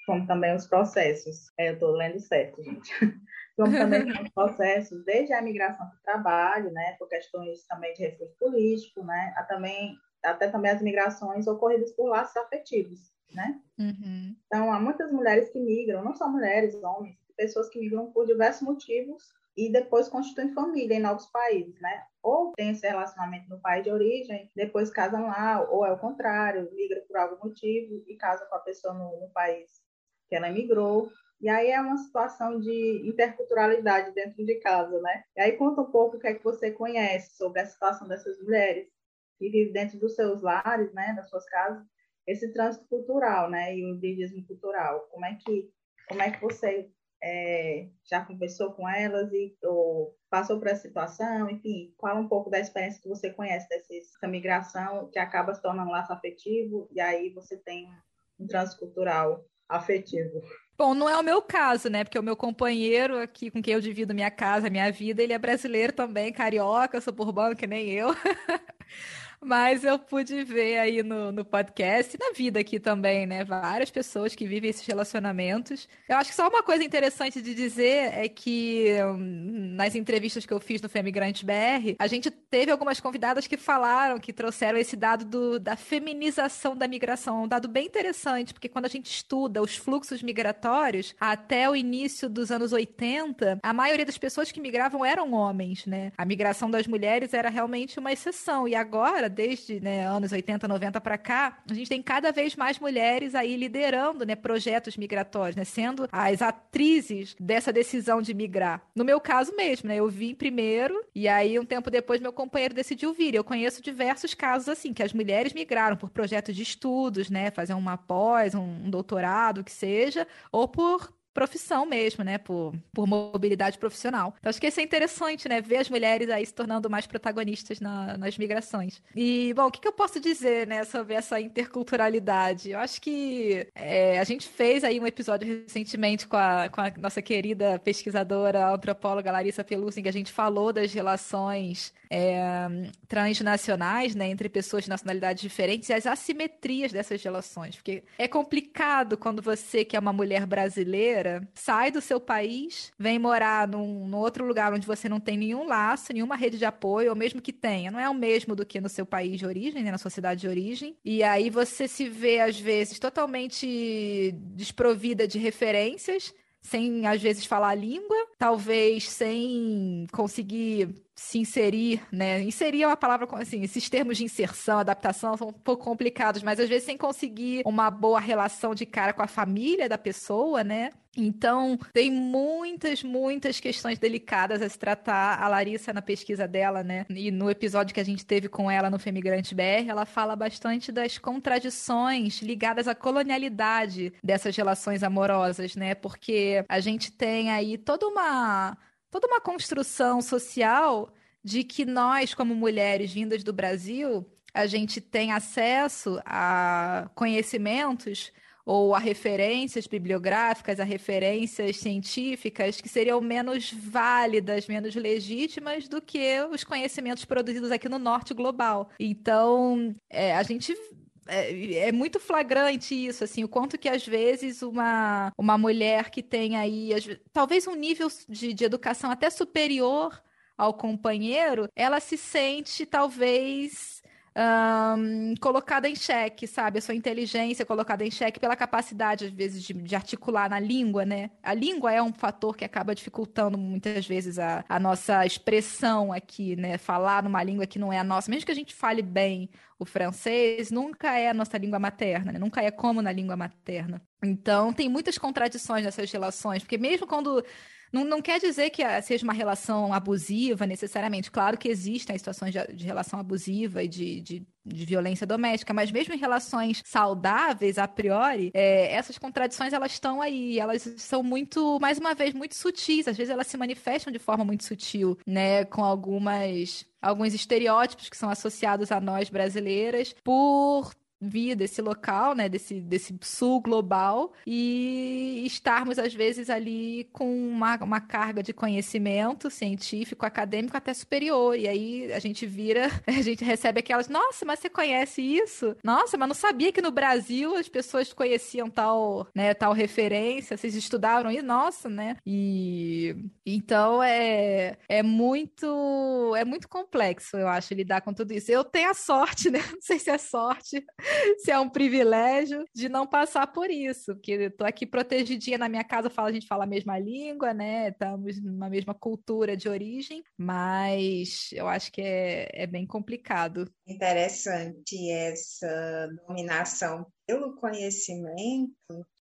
como também os processos. É, eu estou lendo certo, gente. Como também os processos, desde a migração para o trabalho, né, por questões também de refúgio político, né, a também, até também as migrações ocorridas por laços afetivos, né? Uhum. Então, há muitas mulheres que migram, não só mulheres, homens, pessoas que migram por diversos motivos e depois constituem família em novos países, né? Ou tem esse relacionamento no país de origem, depois casam lá, ou é o contrário, migram por algum motivo e casam com a pessoa no, no país que ela migrou. E aí é uma situação de interculturalidade dentro de casa, né? E aí conta um pouco o que é que você conhece sobre a situação dessas mulheres que vivem dentro dos seus lares, né, das suas casas, esse trânsito cultural, né, e o indígena cultural. Como é que como é que você é, já conversou com elas e ou passou por essa situação, enfim, fala um pouco da experiência que você conhece dessa migração que acaba se tornando um laço afetivo e aí você tem um trânsito cultural afetivo. Bom, não é o meu caso, né? Porque o meu companheiro aqui com quem eu divido minha casa, minha vida, ele é brasileiro também, carioca, suburbano que nem eu. Mas eu pude ver aí no, no podcast e na vida aqui também, né? Várias pessoas que vivem esses relacionamentos. Eu acho que só uma coisa interessante de dizer é que hum, nas entrevistas que eu fiz no Femigrante BR, a gente teve algumas convidadas que falaram, que trouxeram esse dado do, da feminização da migração. Um dado bem interessante, porque quando a gente estuda os fluxos migratórios, até o início dos anos 80, a maioria das pessoas que migravam eram homens, né? A migração das mulheres era realmente uma exceção. E agora, desde né, anos 80, 90 para cá, a gente tem cada vez mais mulheres aí liderando né, projetos migratórios, né, sendo as atrizes dessa decisão de migrar. No meu caso mesmo, né, eu vim primeiro e aí um tempo depois meu companheiro decidiu vir. Eu conheço diversos casos assim, que as mulheres migraram por projetos de estudos, né, fazer uma pós, um doutorado, que seja, ou por profissão mesmo, né? Por, por mobilidade profissional. Então, acho que isso é interessante, né? Ver as mulheres aí se tornando mais protagonistas na, nas migrações. E, bom, o que, que, eu posso dizer, né, sobre essa interculturalidade? Eu acho que é, a gente fez aí um episódio recentemente com a, com a nossa querida pesquisadora, antropóloga Larissa Pelusin, que a gente falou das relações é, transnacionais, né, entre pessoas de nacionalidades diferentes e as assimetrias dessas relações. Porque é complicado quando você, que é uma mulher brasileira, sai do seu país, vem morar num, num outro lugar onde você não tem nenhum laço, nenhuma rede de apoio, ou mesmo que tenha, não é o mesmo do que no seu país de origem, né, na sua cidade de origem. E aí você se vê, às vezes, totalmente desprovida de referências sem às vezes falar a língua, talvez sem conseguir se inserir, né? Inserir é uma palavra, assim, esses termos de inserção, adaptação são um pouco complicados, mas às vezes sem conseguir uma boa relação de cara com a família da pessoa, né? Então, tem muitas, muitas questões delicadas a se tratar. A Larissa, na pesquisa dela, né? E no episódio que a gente teve com ela no Femigrante BR, ela fala bastante das contradições ligadas à colonialidade dessas relações amorosas, né? Porque a gente tem aí toda uma toda uma construção social de que nós, como mulheres vindas do Brasil, a gente tem acesso a conhecimentos ou a referências bibliográficas, a referências científicas que seriam menos válidas, menos legítimas do que os conhecimentos produzidos aqui no norte global. Então, é, a gente é, é, muito flagrante isso, assim, o quanto que às vezes uma, uma mulher que tem aí, talvez um nível de, de educação até superior ao companheiro, ela se sente talvez um, colocada em xeque, sabe? A sua inteligência colocada em xeque pela capacidade, às vezes, de, de, articular na língua, né? A língua é um fator que acaba dificultando muitas vezes a, a nossa expressão aqui, né? Falar numa língua que não é a nossa, mesmo que a gente fale bem o francês, nunca é a nossa língua materna, né? Nunca é como na língua materna. Então, tem muitas contradições nessas relações, porque mesmo quando não, não quer dizer que seja uma relação abusiva necessariamente. Claro que existem situações de, de relação abusiva e de, de de violência doméstica, mas mesmo em relações saudáveis, a priori, é, essas contradições elas estão aí, elas são muito, mais uma vez, muito sutis, às vezes elas se manifestam de forma muito sutil, né, com algumas alguns estereótipos que são associados a nós brasileiras por vir desse local, né, desse, desse sul global e estarmos às vezes ali com uma, uma carga de conhecimento científico, acadêmico até superior e aí a gente vira, a gente recebe aquelas, nossa, mas você conhece isso? Nossa, mas não sabia que no Brasil as pessoas conheciam tal, né, tal referência, vocês estudaram isso? Nossa, né? E então é é muito é muito complexo, eu acho, lidar com tudo isso. Eu tenho a sorte, né? Não sei se é sorte se é um privilégio de não passar por isso, porque eu tô aqui protegidinha na minha casa, a gente fala a mesma língua, né? Estamos numa mesma cultura de origem, mas eu acho que é, é bem complicado. Interessante essa dominação pelo conhecimento,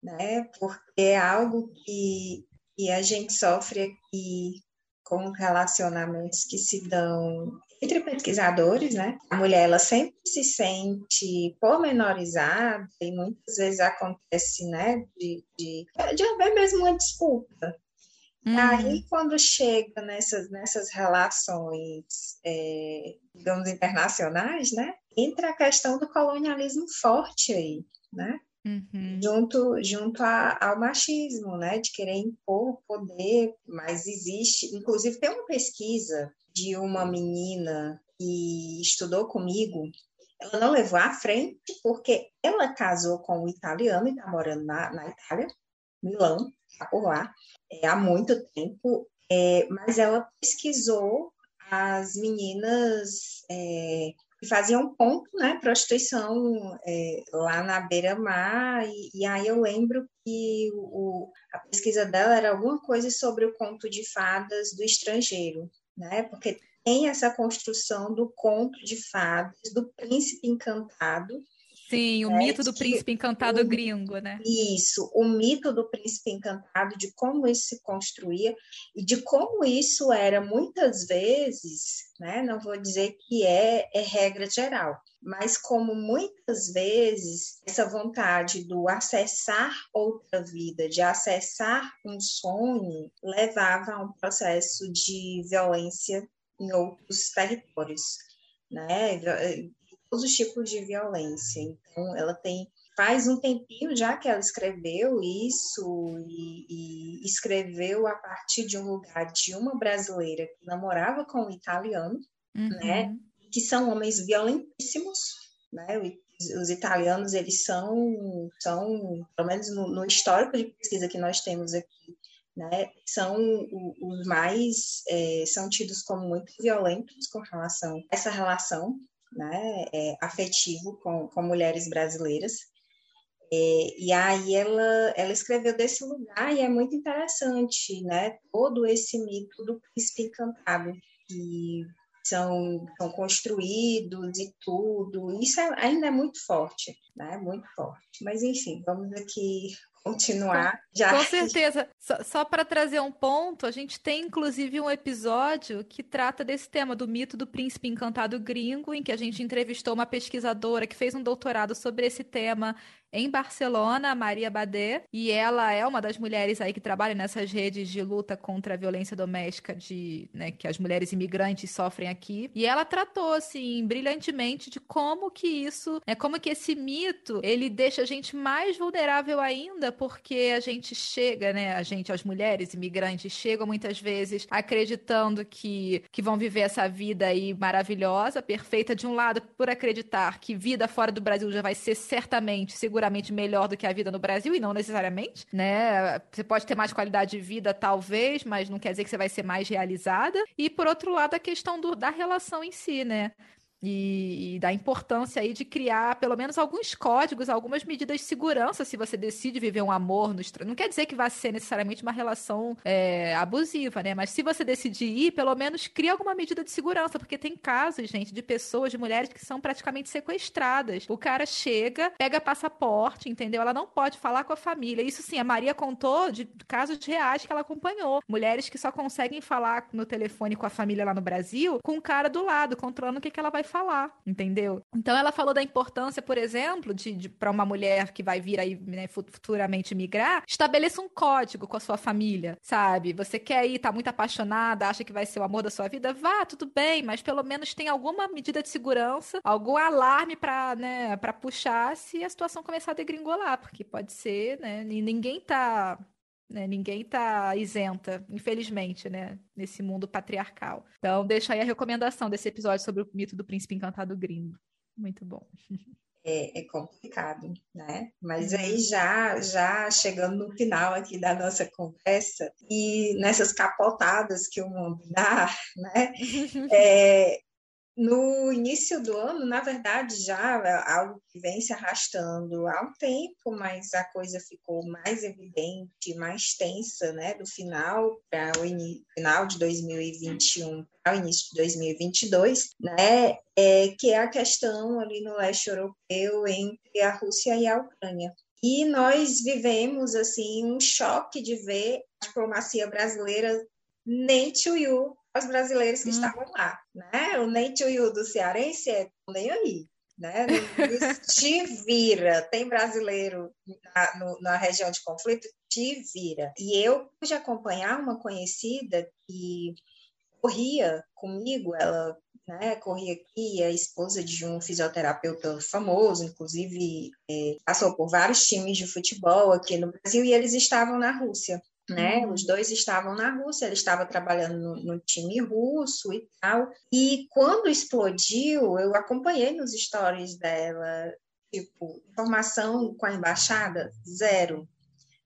né? Porque é algo que, que a gente sofre aqui com relacionamentos que se dão entre pesquisadores, né? A mulher ela sempre se sente pormenorizada e muitas vezes acontece, né, de, de, de haver mesmo uma disputa. Uhum. Aí, quando chega nessas, nessas relações, é, digamos, internacionais, né, entra a questão do colonialismo forte aí, né? Uhum. Junto, junto a, ao machismo, né? De querer impor poder, mas existe. Inclusive, tem uma pesquisa de uma menina que estudou comigo. Ela não levou à frente porque ela casou com um italiano e está morando na, na Itália, Milão, está por lá, é, há muito tempo. É, mas ela pesquisou as meninas é, que faziam ponto, né, prostituição é, lá na beira-mar, e, e, aí eu lembro que o, a pesquisa dela era alguma coisa sobre o conto de fadas do estrangeiro, né? Porque tem essa construção do conto de fadas, do príncipe encantado, Sim, o né? mito do príncipe encantado o, gringo, né? Isso, o mito do príncipe encantado, de como isso se construía e de como isso era muitas vezes, né? Não vou dizer que é, é regra geral, mas como muitas vezes essa vontade do acessar outra vida, de acessar um sonho, levava a um processo de violência em outros territórios. Né? todos os tipos de violência. Então, ela tem faz um tempinho já que ela escreveu isso e, e, escreveu a partir de um lugar de uma brasileira que namorava com um italiano, uhum. né? Que são homens violentíssimos, né? Os, os italianos eles são são pelo menos no, no, histórico de pesquisa que nós temos aqui, né? São os mais é, são tidos como muito violentos com relação a essa relação né, é, afetivo com, com mulheres brasileiras. É, e aí ela, ela escreveu desse lugar e é muito interessante, né? Todo esse mito do príncipe encantado que são, são construídos e tudo. Isso é, ainda é muito forte, né? Muito forte. Mas enfim, vamos aqui continuar. Já. Com certeza. Só, só para trazer um ponto, a gente tem inclusive um episódio que trata desse tema, do mito do príncipe encantado gringo, em que a gente entrevistou uma pesquisadora que fez um doutorado sobre esse tema em Barcelona, Maria Badé, e ela é uma das mulheres aí que trabalha nessas redes de luta contra a violência doméstica de, né, que as mulheres imigrantes sofrem aqui. E ela tratou assim brilhantemente de como que isso, é como que esse mito, ele deixa a gente mais vulnerável ainda, porque a gente chega, né, gente, as mulheres imigrantes chegam muitas vezes acreditando que que vão viver essa vida aí maravilhosa, perfeita de um lado por acreditar que vida fora do Brasil já vai ser certamente segura seguramente melhor do que a vida no Brasil, e não necessariamente, né? Você pode ter mais qualidade de vida, talvez, mas não quer dizer que você vai ser mais realizada. E, por outro lado, a questão do, da relação em si, né? E, e, da importância aí de criar pelo menos alguns códigos, algumas medidas de segurança se você decide viver um amor no estranho. Não quer dizer que vai ser necessariamente uma relação é, abusiva, né? Mas se você decidir ir, pelo menos cria alguma medida de segurança, porque tem casos, gente, de pessoas, de mulheres que são praticamente sequestradas. O cara chega, pega passaporte, entendeu? Ela não pode falar com a família. Isso sim, a Maria contou de casos reais que ela acompanhou. Mulheres que só conseguem falar no telefone com a família lá no Brasil, com o cara do lado, controlando o que, que ela vai falar, entendeu? Então ela falou da importância, por exemplo, de, de para uma mulher que vai vir aí né, futuramente migrar, estabeleça um código com a sua família, sabe? Você quer ir, tá muito apaixonada, acha que vai ser o amor da sua vida, vá, tudo bem, mas pelo menos tem alguma medida de segurança, algum alarme para, né, para puxar se a situação começar a degringolar, porque pode ser, né, ninguém tá né? Ninguém está isenta, infelizmente, né? Nesse mundo patriarcal. Então, deixa aí a recomendação desse episódio sobre o mito do príncipe encantado gringo. Muito bom. É, é, complicado, né? Mas aí já, já chegando no final aqui da nossa conversa e nessas capotadas que o mundo dá, né? É, no início do ano, na verdade, já é algo que vem se arrastando há um tempo, mas a coisa ficou mais evidente, mais tensa, né, do final para o final de 2021 para o início de 2022, né, é, que é a questão ali no leste europeu entre a Rússia e a Ucrânia. E nós vivemos assim um choque de ver a diplomacia brasileira nem to you os brasileiros que hum. estavam lá, né? O nem to do cearense é nem aí, né? te vira, tem brasileiro na, no, na região de conflito, te vira. E eu pude acompanhar uma conhecida que corria comigo, ela né, corria aqui, é esposa de um fisioterapeuta famoso, inclusive é, passou por vários times de futebol aqui no Brasil, e eles estavam na Rússia né? Uhum. Os dois estavam na Rússia, ele estava trabalhando no, no, time russo e tal. E quando explodiu, eu acompanhei nos stories dela, tipo, informação com a embaixada, zero.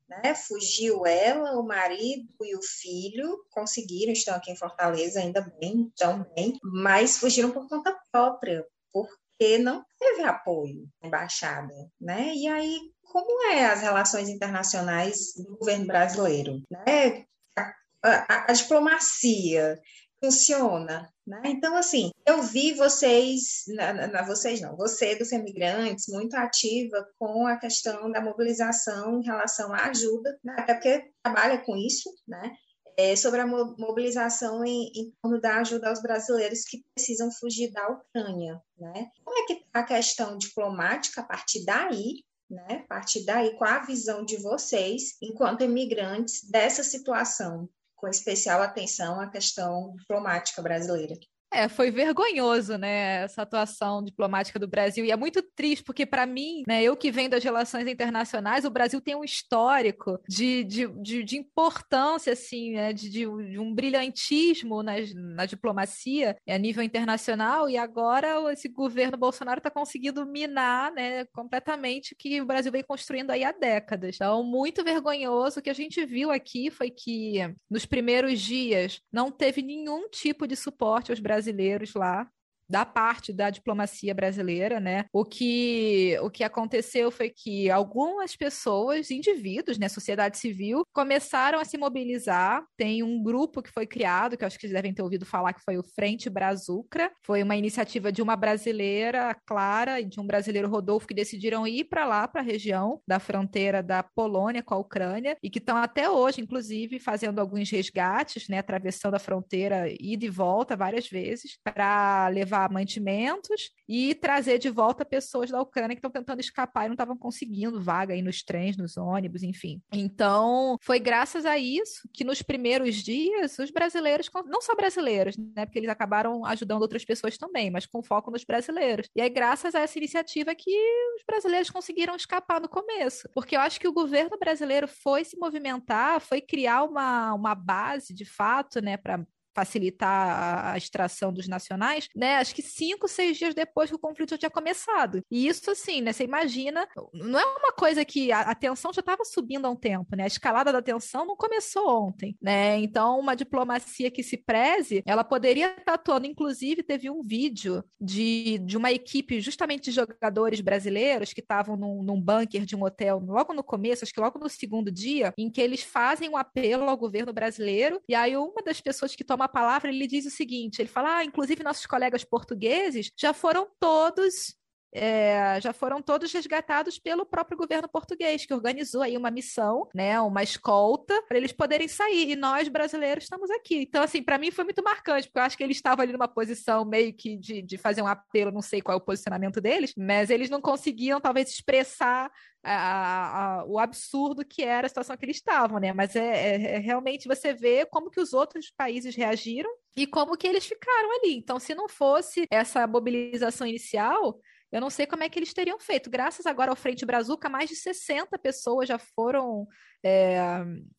Né? Fugiu ela, o marido e o filho, conseguiram, estão aqui em Fortaleza ainda bem, estão bem, mas fugiram por conta própria, porque não teve apoio da embaixada, né? E aí como é as relações internacionais do governo brasileiro, né? A, a, a diplomacia funciona, Né? Então, assim, eu vi vocês, na, na, vocês não, você dos imigrantes, muito ativa com a questão da mobilização em relação à ajuda, né? até porque trabalha com isso, né? É, sobre a mobilização em, em, torno da ajuda aos brasileiros que precisam fugir da Ucrânia. Né? Como é que está a questão diplomática a partir daí? Né? Partir daí, qual a visão de vocês, enquanto imigrantes, dessa situação? com especial atenção à questão diplomática brasileira. É, foi vergonhoso, né, essa atuação diplomática do Brasil. E é muito triste, porque, para mim, né, eu que venho das relações internacionais, o Brasil tem um histórico de, de, de, de importância, assim, né, de, de, um brilhantismo na, na diplomacia a nível internacional. E agora esse governo Bolsonaro está conseguindo minar né, completamente o que o Brasil vem construindo aí há décadas. Então, muito vergonhoso. O que a gente viu aqui foi que, nos primeiros dias, não teve nenhum tipo de suporte aos brasileiros brasileiros lá da parte da diplomacia brasileira, né? O que, o que aconteceu foi que algumas pessoas, indivíduos, né, sociedade civil, começaram a se mobilizar. Tem um grupo que foi criado, que acho que vocês devem ter ouvido falar, que foi o Frente Brazucra. Foi uma iniciativa de uma brasileira, Clara, e de um brasileiro, Rodolfo, que decidiram ir para lá, para a região da fronteira da Polônia com a Ucrânia, e que estão até hoje, inclusive, fazendo alguns resgates, né, atravessando a fronteira ida e volta várias vezes, para levar levar mantimentos e trazer de volta pessoas da Ucrânia que estão tentando escapar e não estavam conseguindo vaga aí nos trens, nos ônibus, enfim. Então, foi graças a isso que nos primeiros dias os brasileiros, não só brasileiros, né, porque eles acabaram ajudando outras pessoas também, mas com foco nos brasileiros. E é graças a essa iniciativa que os brasileiros conseguiram escapar no começo, porque eu acho que o governo brasileiro foi se movimentar, foi criar uma, uma base de fato, né, para facilitar a, extração dos nacionais, né? Acho que cinco, seis dias depois que o conflito já tinha começado. E isso, assim, né? Você imagina, não é uma coisa que a, a tensão já estava subindo há um tempo, né? A escalada da tensão não começou ontem, né? Então, uma diplomacia que se preze, ela poderia estar atuando. Inclusive, teve um vídeo de, de uma equipe justamente de jogadores brasileiros que estavam num, num bunker de um hotel logo no começo, acho que logo no segundo dia, em que eles fazem um apelo ao governo brasileiro, e aí uma das pessoas que toma uma palavra, ele diz o seguinte: ele fala, ah, inclusive nossos colegas portugueses já foram todos é, já foram todos resgatados pelo próprio governo português, que organizou aí uma missão, né, uma escolta, para eles poderem sair. E nós, brasileiros, estamos aqui. Então, assim, para mim foi muito marcante, porque eu acho que eles estavam ali numa posição meio que de, de fazer um apelo, não sei qual é o posicionamento deles, mas eles não conseguiam, talvez, expressar a, a, o absurdo que era a situação que eles estavam, né? Mas é, é, é, realmente você vê como que os outros países reagiram e como que eles ficaram ali. Então, se não fosse essa mobilização inicial, eu não sei como é que eles teriam feito. Graças agora ao Frente Brazuca, mais de 60 pessoas já foram é,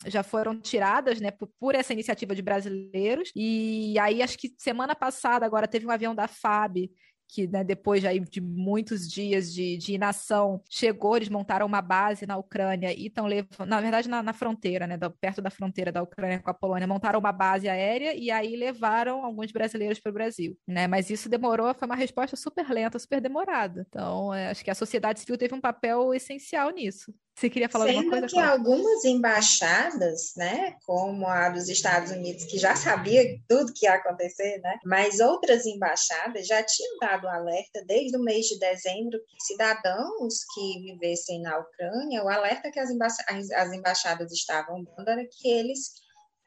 já foram tiradas né, por, por, essa iniciativa de brasileiros. E aí, acho que semana passada, agora teve um avião da FAB que né, depois de muitos dias de, de, inação, chegou, eles montaram uma base na Ucrânia e estão levando, na verdade, na, na fronteira, né, perto da fronteira da Ucrânia com a Polônia, montaram uma base aérea e aí levaram alguns brasileiros para o Brasil. Né? Mas isso demorou, foi uma resposta super lenta, super demorada. Então, é, acho que a sociedade civil teve um papel essencial nisso. Você queria falar Sendo alguma coisa? que algumas embaixadas, né, como a dos Estados Unidos, que já sabia tudo que ia acontecer, né, mas outras embaixadas já tinham dado alerta desde o mês de dezembro que cidadãos que vivessem na Ucrânia, o alerta que as, emba as embaixadas estavam dando era que eles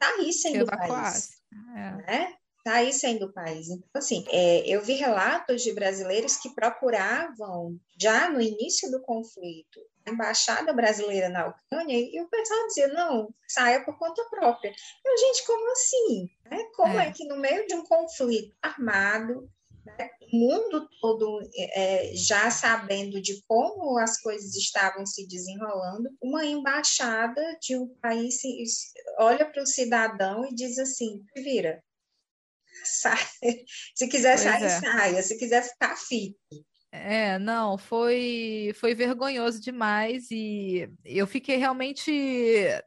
saíssem do país. É. Né? saíssem do país. Então, assim, é, eu vi relatos de brasileiros que procuravam, já no início do conflito, embaixada brasileira na Ucrânia e o pessoal dizia, não, saia por conta própria. Eu, gente, como assim? Né? Como é. é. que no meio de um conflito armado, né, o mundo todo é, já sabendo de como as coisas estavam se desenrolando, uma embaixada de um país olha para o cidadão e diz assim, vira, sai. se quiser pois sair, é. saia, se quiser ficar, fique. É, não, foi foi vergonhoso demais e eu fiquei realmente,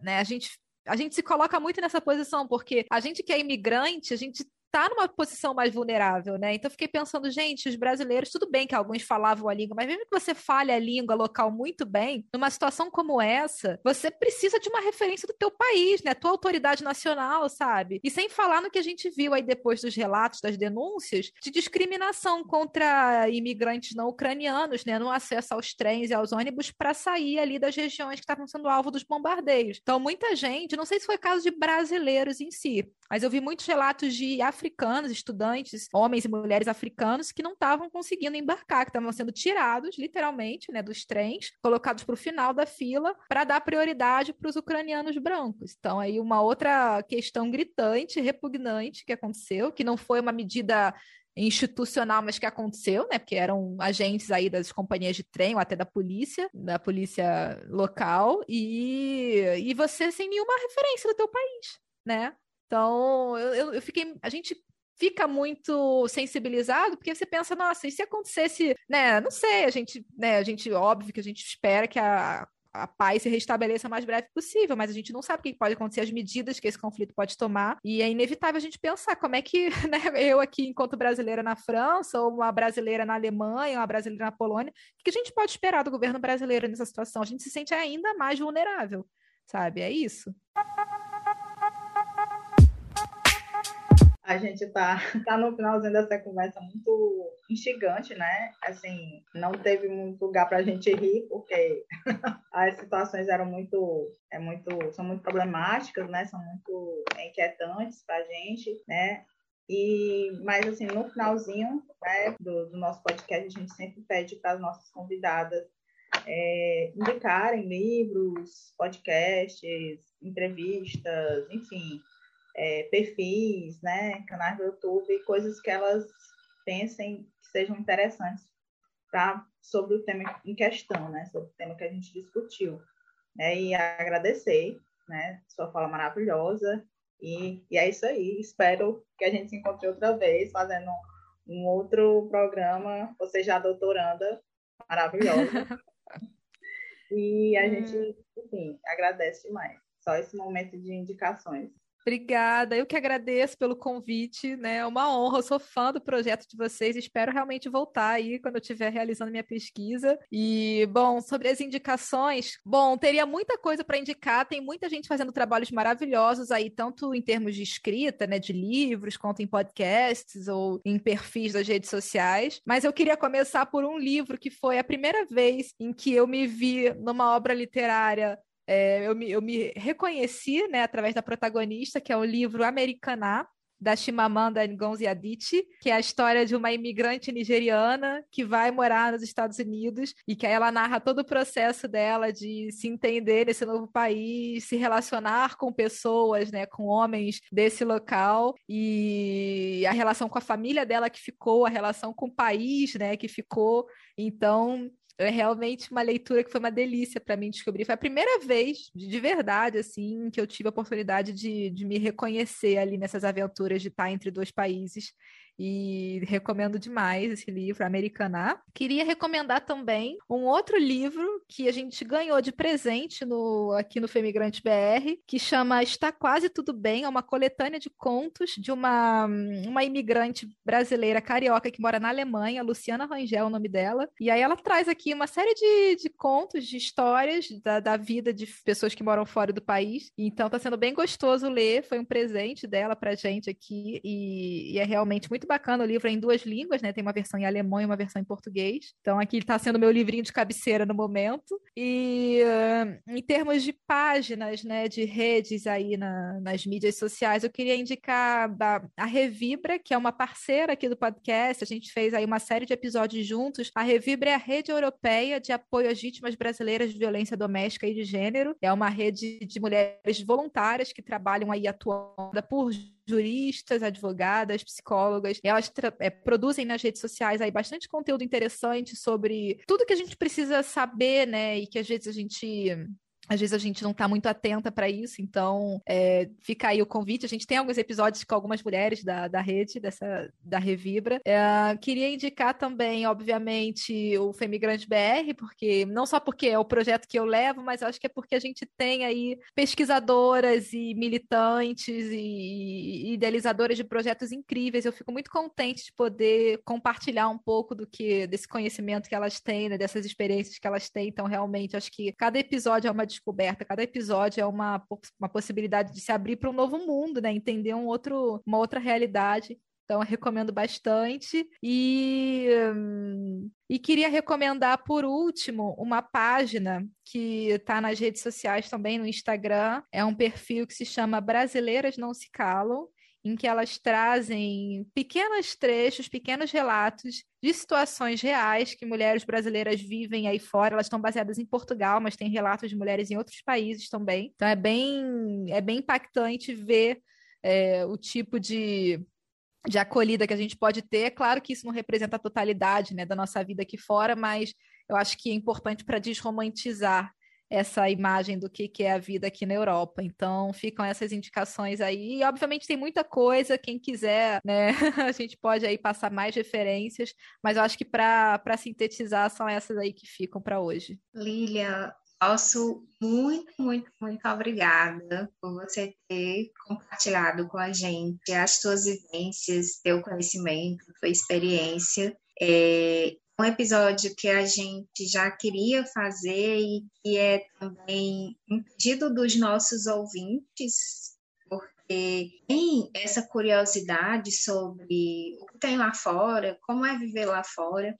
né, a gente a gente se coloca muito nessa posição porque a gente que é imigrante, a gente tá numa posição mais vulnerável, né? Então, fiquei pensando, gente, os brasileiros, tudo bem que alguns falavam a língua, mas mesmo que você fale a língua local muito bem, numa situação como essa, você precisa de uma referência do teu país, né? Tua autoridade nacional, sabe? E sem falar no que a gente viu aí depois dos relatos, das denúncias, de discriminação contra imigrantes não ucranianos, né? No acesso aos trens e aos ônibus para sair ali das regiões que estavam sendo alvo dos bombardeios. Então, muita gente, não sei se foi caso de brasileiros em si, mas eu vi muitos relatos de africanos, estudantes, homens e mulheres africanos, que não estavam conseguindo embarcar, que estavam sendo tirados, literalmente, né, dos trens, colocados para o final da fila, para dar prioridade para os ucranianos brancos. Então, aí, uma outra questão gritante, repugnante que aconteceu, que não foi uma medida institucional, mas que aconteceu, né? Porque eram agentes aí das companhias de trem ou até da polícia, da polícia local, e, e você sem nenhuma referência do teu país, né? Então, eu, eu fiquei. A gente fica muito sensibilizado, porque você pensa, nossa, e se acontecesse, né? Não sei, a gente, né, a gente, óbvio que a gente espera que a, a paz se restabeleça o mais breve possível, mas a gente não sabe o que pode acontecer, as medidas que esse conflito pode tomar, e é inevitável a gente pensar como é que né, eu aqui, enquanto brasileira na França, ou uma brasileira na Alemanha, uma brasileira na Polônia, o que a gente pode esperar do governo brasileiro nessa situação? A gente se sente ainda mais vulnerável, sabe? É isso. A gente tá, tá no finalzinho dessa conversa muito instigante, né? Assim, não teve muito lugar para a gente rir, porque as situações eram muito, é muito, são muito problemáticas, né? São muito inquietantes para a gente, né? E, mas assim, no finalzinho né, do, do nosso podcast, a gente sempre pede para as nossas convidadas é, indicarem livros, podcasts, entrevistas, enfim, é, perfis, né, canais do YouTube, coisas que elas pensem que sejam interessantes pra, sobre o tema em questão, né, sobre o tema que a gente discutiu. Né, e agradecer, né, sua fala maravilhosa, e, e é isso aí. Espero que a gente se encontre outra vez, fazendo um outro programa, você já doutoranda, maravilhosa. e a gente, hum. enfim, agradece demais. Só esse momento de indicações. Obrigada, eu que agradeço pelo convite, né? É uma honra, eu sou fã do projeto de vocês, espero realmente voltar aí quando eu estiver realizando minha pesquisa. E, bom, sobre as indicações, bom, teria muita coisa para indicar, tem muita gente fazendo trabalhos maravilhosos aí, tanto em termos de escrita, né, de livros, quanto em podcasts ou em perfis das redes sociais. Mas eu queria começar por um livro que foi a primeira vez em que eu me vi numa obra literária é, eu, me, eu me reconheci né, através da protagonista, que é o livro Americaná, da Chimamanda Ngozi Adichie, que é a história de uma imigrante nigeriana que vai morar nos Estados Unidos e que ela narra todo o processo dela de se entender nesse novo país, se relacionar com pessoas, né, com homens desse local e a relação com a família dela que ficou, a relação com o país, né, que ficou. Então, é realmente uma leitura que foi uma delícia para mim descobrir. Foi a primeira vez, de verdade, assim, que eu tive a oportunidade de, de me reconhecer ali nessas aventuras de estar entre dois países e recomendo demais esse livro, Americaná. Queria recomendar também um outro livro que a gente ganhou de presente no, aqui no Femigrante BR, que chama Está Quase Tudo Bem, é uma coletânea de contos de uma, uma imigrante brasileira carioca que mora na Alemanha, Luciana Rangel é o nome dela, e aí ela traz aqui uma série de, de contos, de histórias da, da vida de pessoas que moram fora do país, então está sendo bem gostoso ler, foi um presente dela pra gente aqui, e, e é realmente muito muito bacana o livro é em duas línguas, né? Tem uma versão em alemão e uma versão em português. Então aqui está sendo meu livrinho de cabeceira no momento. E uh, em termos de páginas, né, de redes aí na, nas mídias sociais, eu queria indicar a, a Revibra, que é uma parceira aqui do podcast. A gente fez aí uma série de episódios juntos. A Revibra é a rede europeia de apoio às vítimas brasileiras de violência doméstica e de gênero. É uma rede de mulheres voluntárias que trabalham aí atuando por juristas, advogadas, psicólogas, elas é, produzem nas redes sociais aí bastante conteúdo interessante sobre tudo que a gente precisa saber, né, e que às vezes a gente às vezes a gente não está muito atenta para isso, então é, fica aí o convite. A gente tem alguns episódios com algumas mulheres da, da rede, dessa da Revibra. É, queria indicar também, obviamente, o Femigrante BR, porque não só porque é o projeto que eu levo, mas acho que é porque a gente tem aí pesquisadoras e militantes e, e idealizadoras de projetos incríveis. Eu fico muito contente de poder compartilhar um pouco do que desse conhecimento que elas têm, né, dessas experiências que elas têm. Então, realmente, acho que cada episódio é uma descoberta, cada episódio é uma, uma possibilidade de se abrir para um novo mundo, né? Entender um outro, uma outra realidade. Então, eu recomendo bastante. E, e queria recomendar, por último, uma página que está nas redes sociais também, no Instagram. É um perfil que se chama Brasileiras Não Se Calam em que elas trazem pequenos trechos, pequenos relatos de situações reais que mulheres brasileiras vivem aí fora. Elas estão baseadas em Portugal, mas tem relatos de mulheres em outros países também. Então é bem, é bem impactante ver é, o tipo de, de acolhida que a gente pode ter. É claro que isso não representa a totalidade né, da nossa vida aqui fora, mas eu acho que é importante para desromantizar essa imagem do que, que é a vida aqui na Europa. Então, ficam essas indicações aí. E, obviamente, tem muita coisa. Quem quiser, né, a gente pode aí passar mais referências, mas eu acho que para sintetizar são essas aí que ficam para hoje. Lilian, posso muito, muito, muito obrigada por você ter compartilhado com a gente as suas vivências, teu conhecimento, tua experiência. É, um episódio que a gente já queria fazer e que é também um pedido dos nossos ouvintes, porque tem essa curiosidade sobre o que tem lá fora, como é viver lá fora.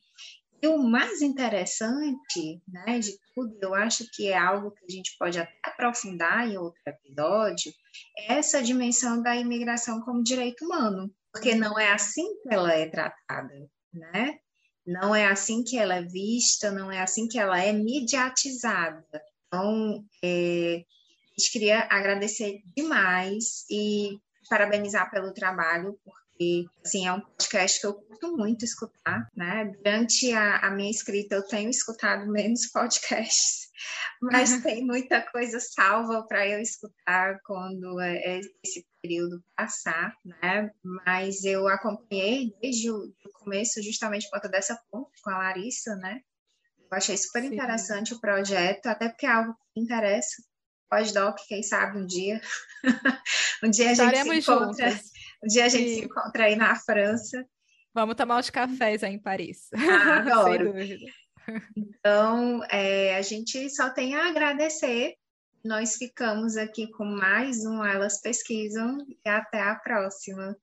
E o mais interessante né, de tudo, eu acho que é algo que a gente pode até aprofundar em outro episódio, é essa dimensão da imigração como direito humano, porque não é assim que ela é tratada, né? Não é assim que ela é vista, não é assim que ela é mediatizada. Então, é, a gente queria agradecer demais e parabenizar pelo trabalho, porque assim, é um podcast que eu curto muito escutar. Né? Durante a, a minha escrita, eu tenho escutado menos podcasts, mas tem muita coisa salva para eu escutar quando é, é esse período passar, né? Mas eu acompanhei desde o começo, justamente por conta dessa ponte com a Larissa, né? Eu achei super Sim. interessante o projeto, até porque é algo que interessa. Pós-doc, quem sabe um dia. um dia a gente se encontra. Juntas. Um dia a gente Sim. se encontra aí na França. Vamos tomar os cafés aí em Paris. Ah, adoro. Sem dúvida. Então, é, a gente só tem a agradecer. Nós ficamos aqui com mais um Elas Pesquisam e até a próxima.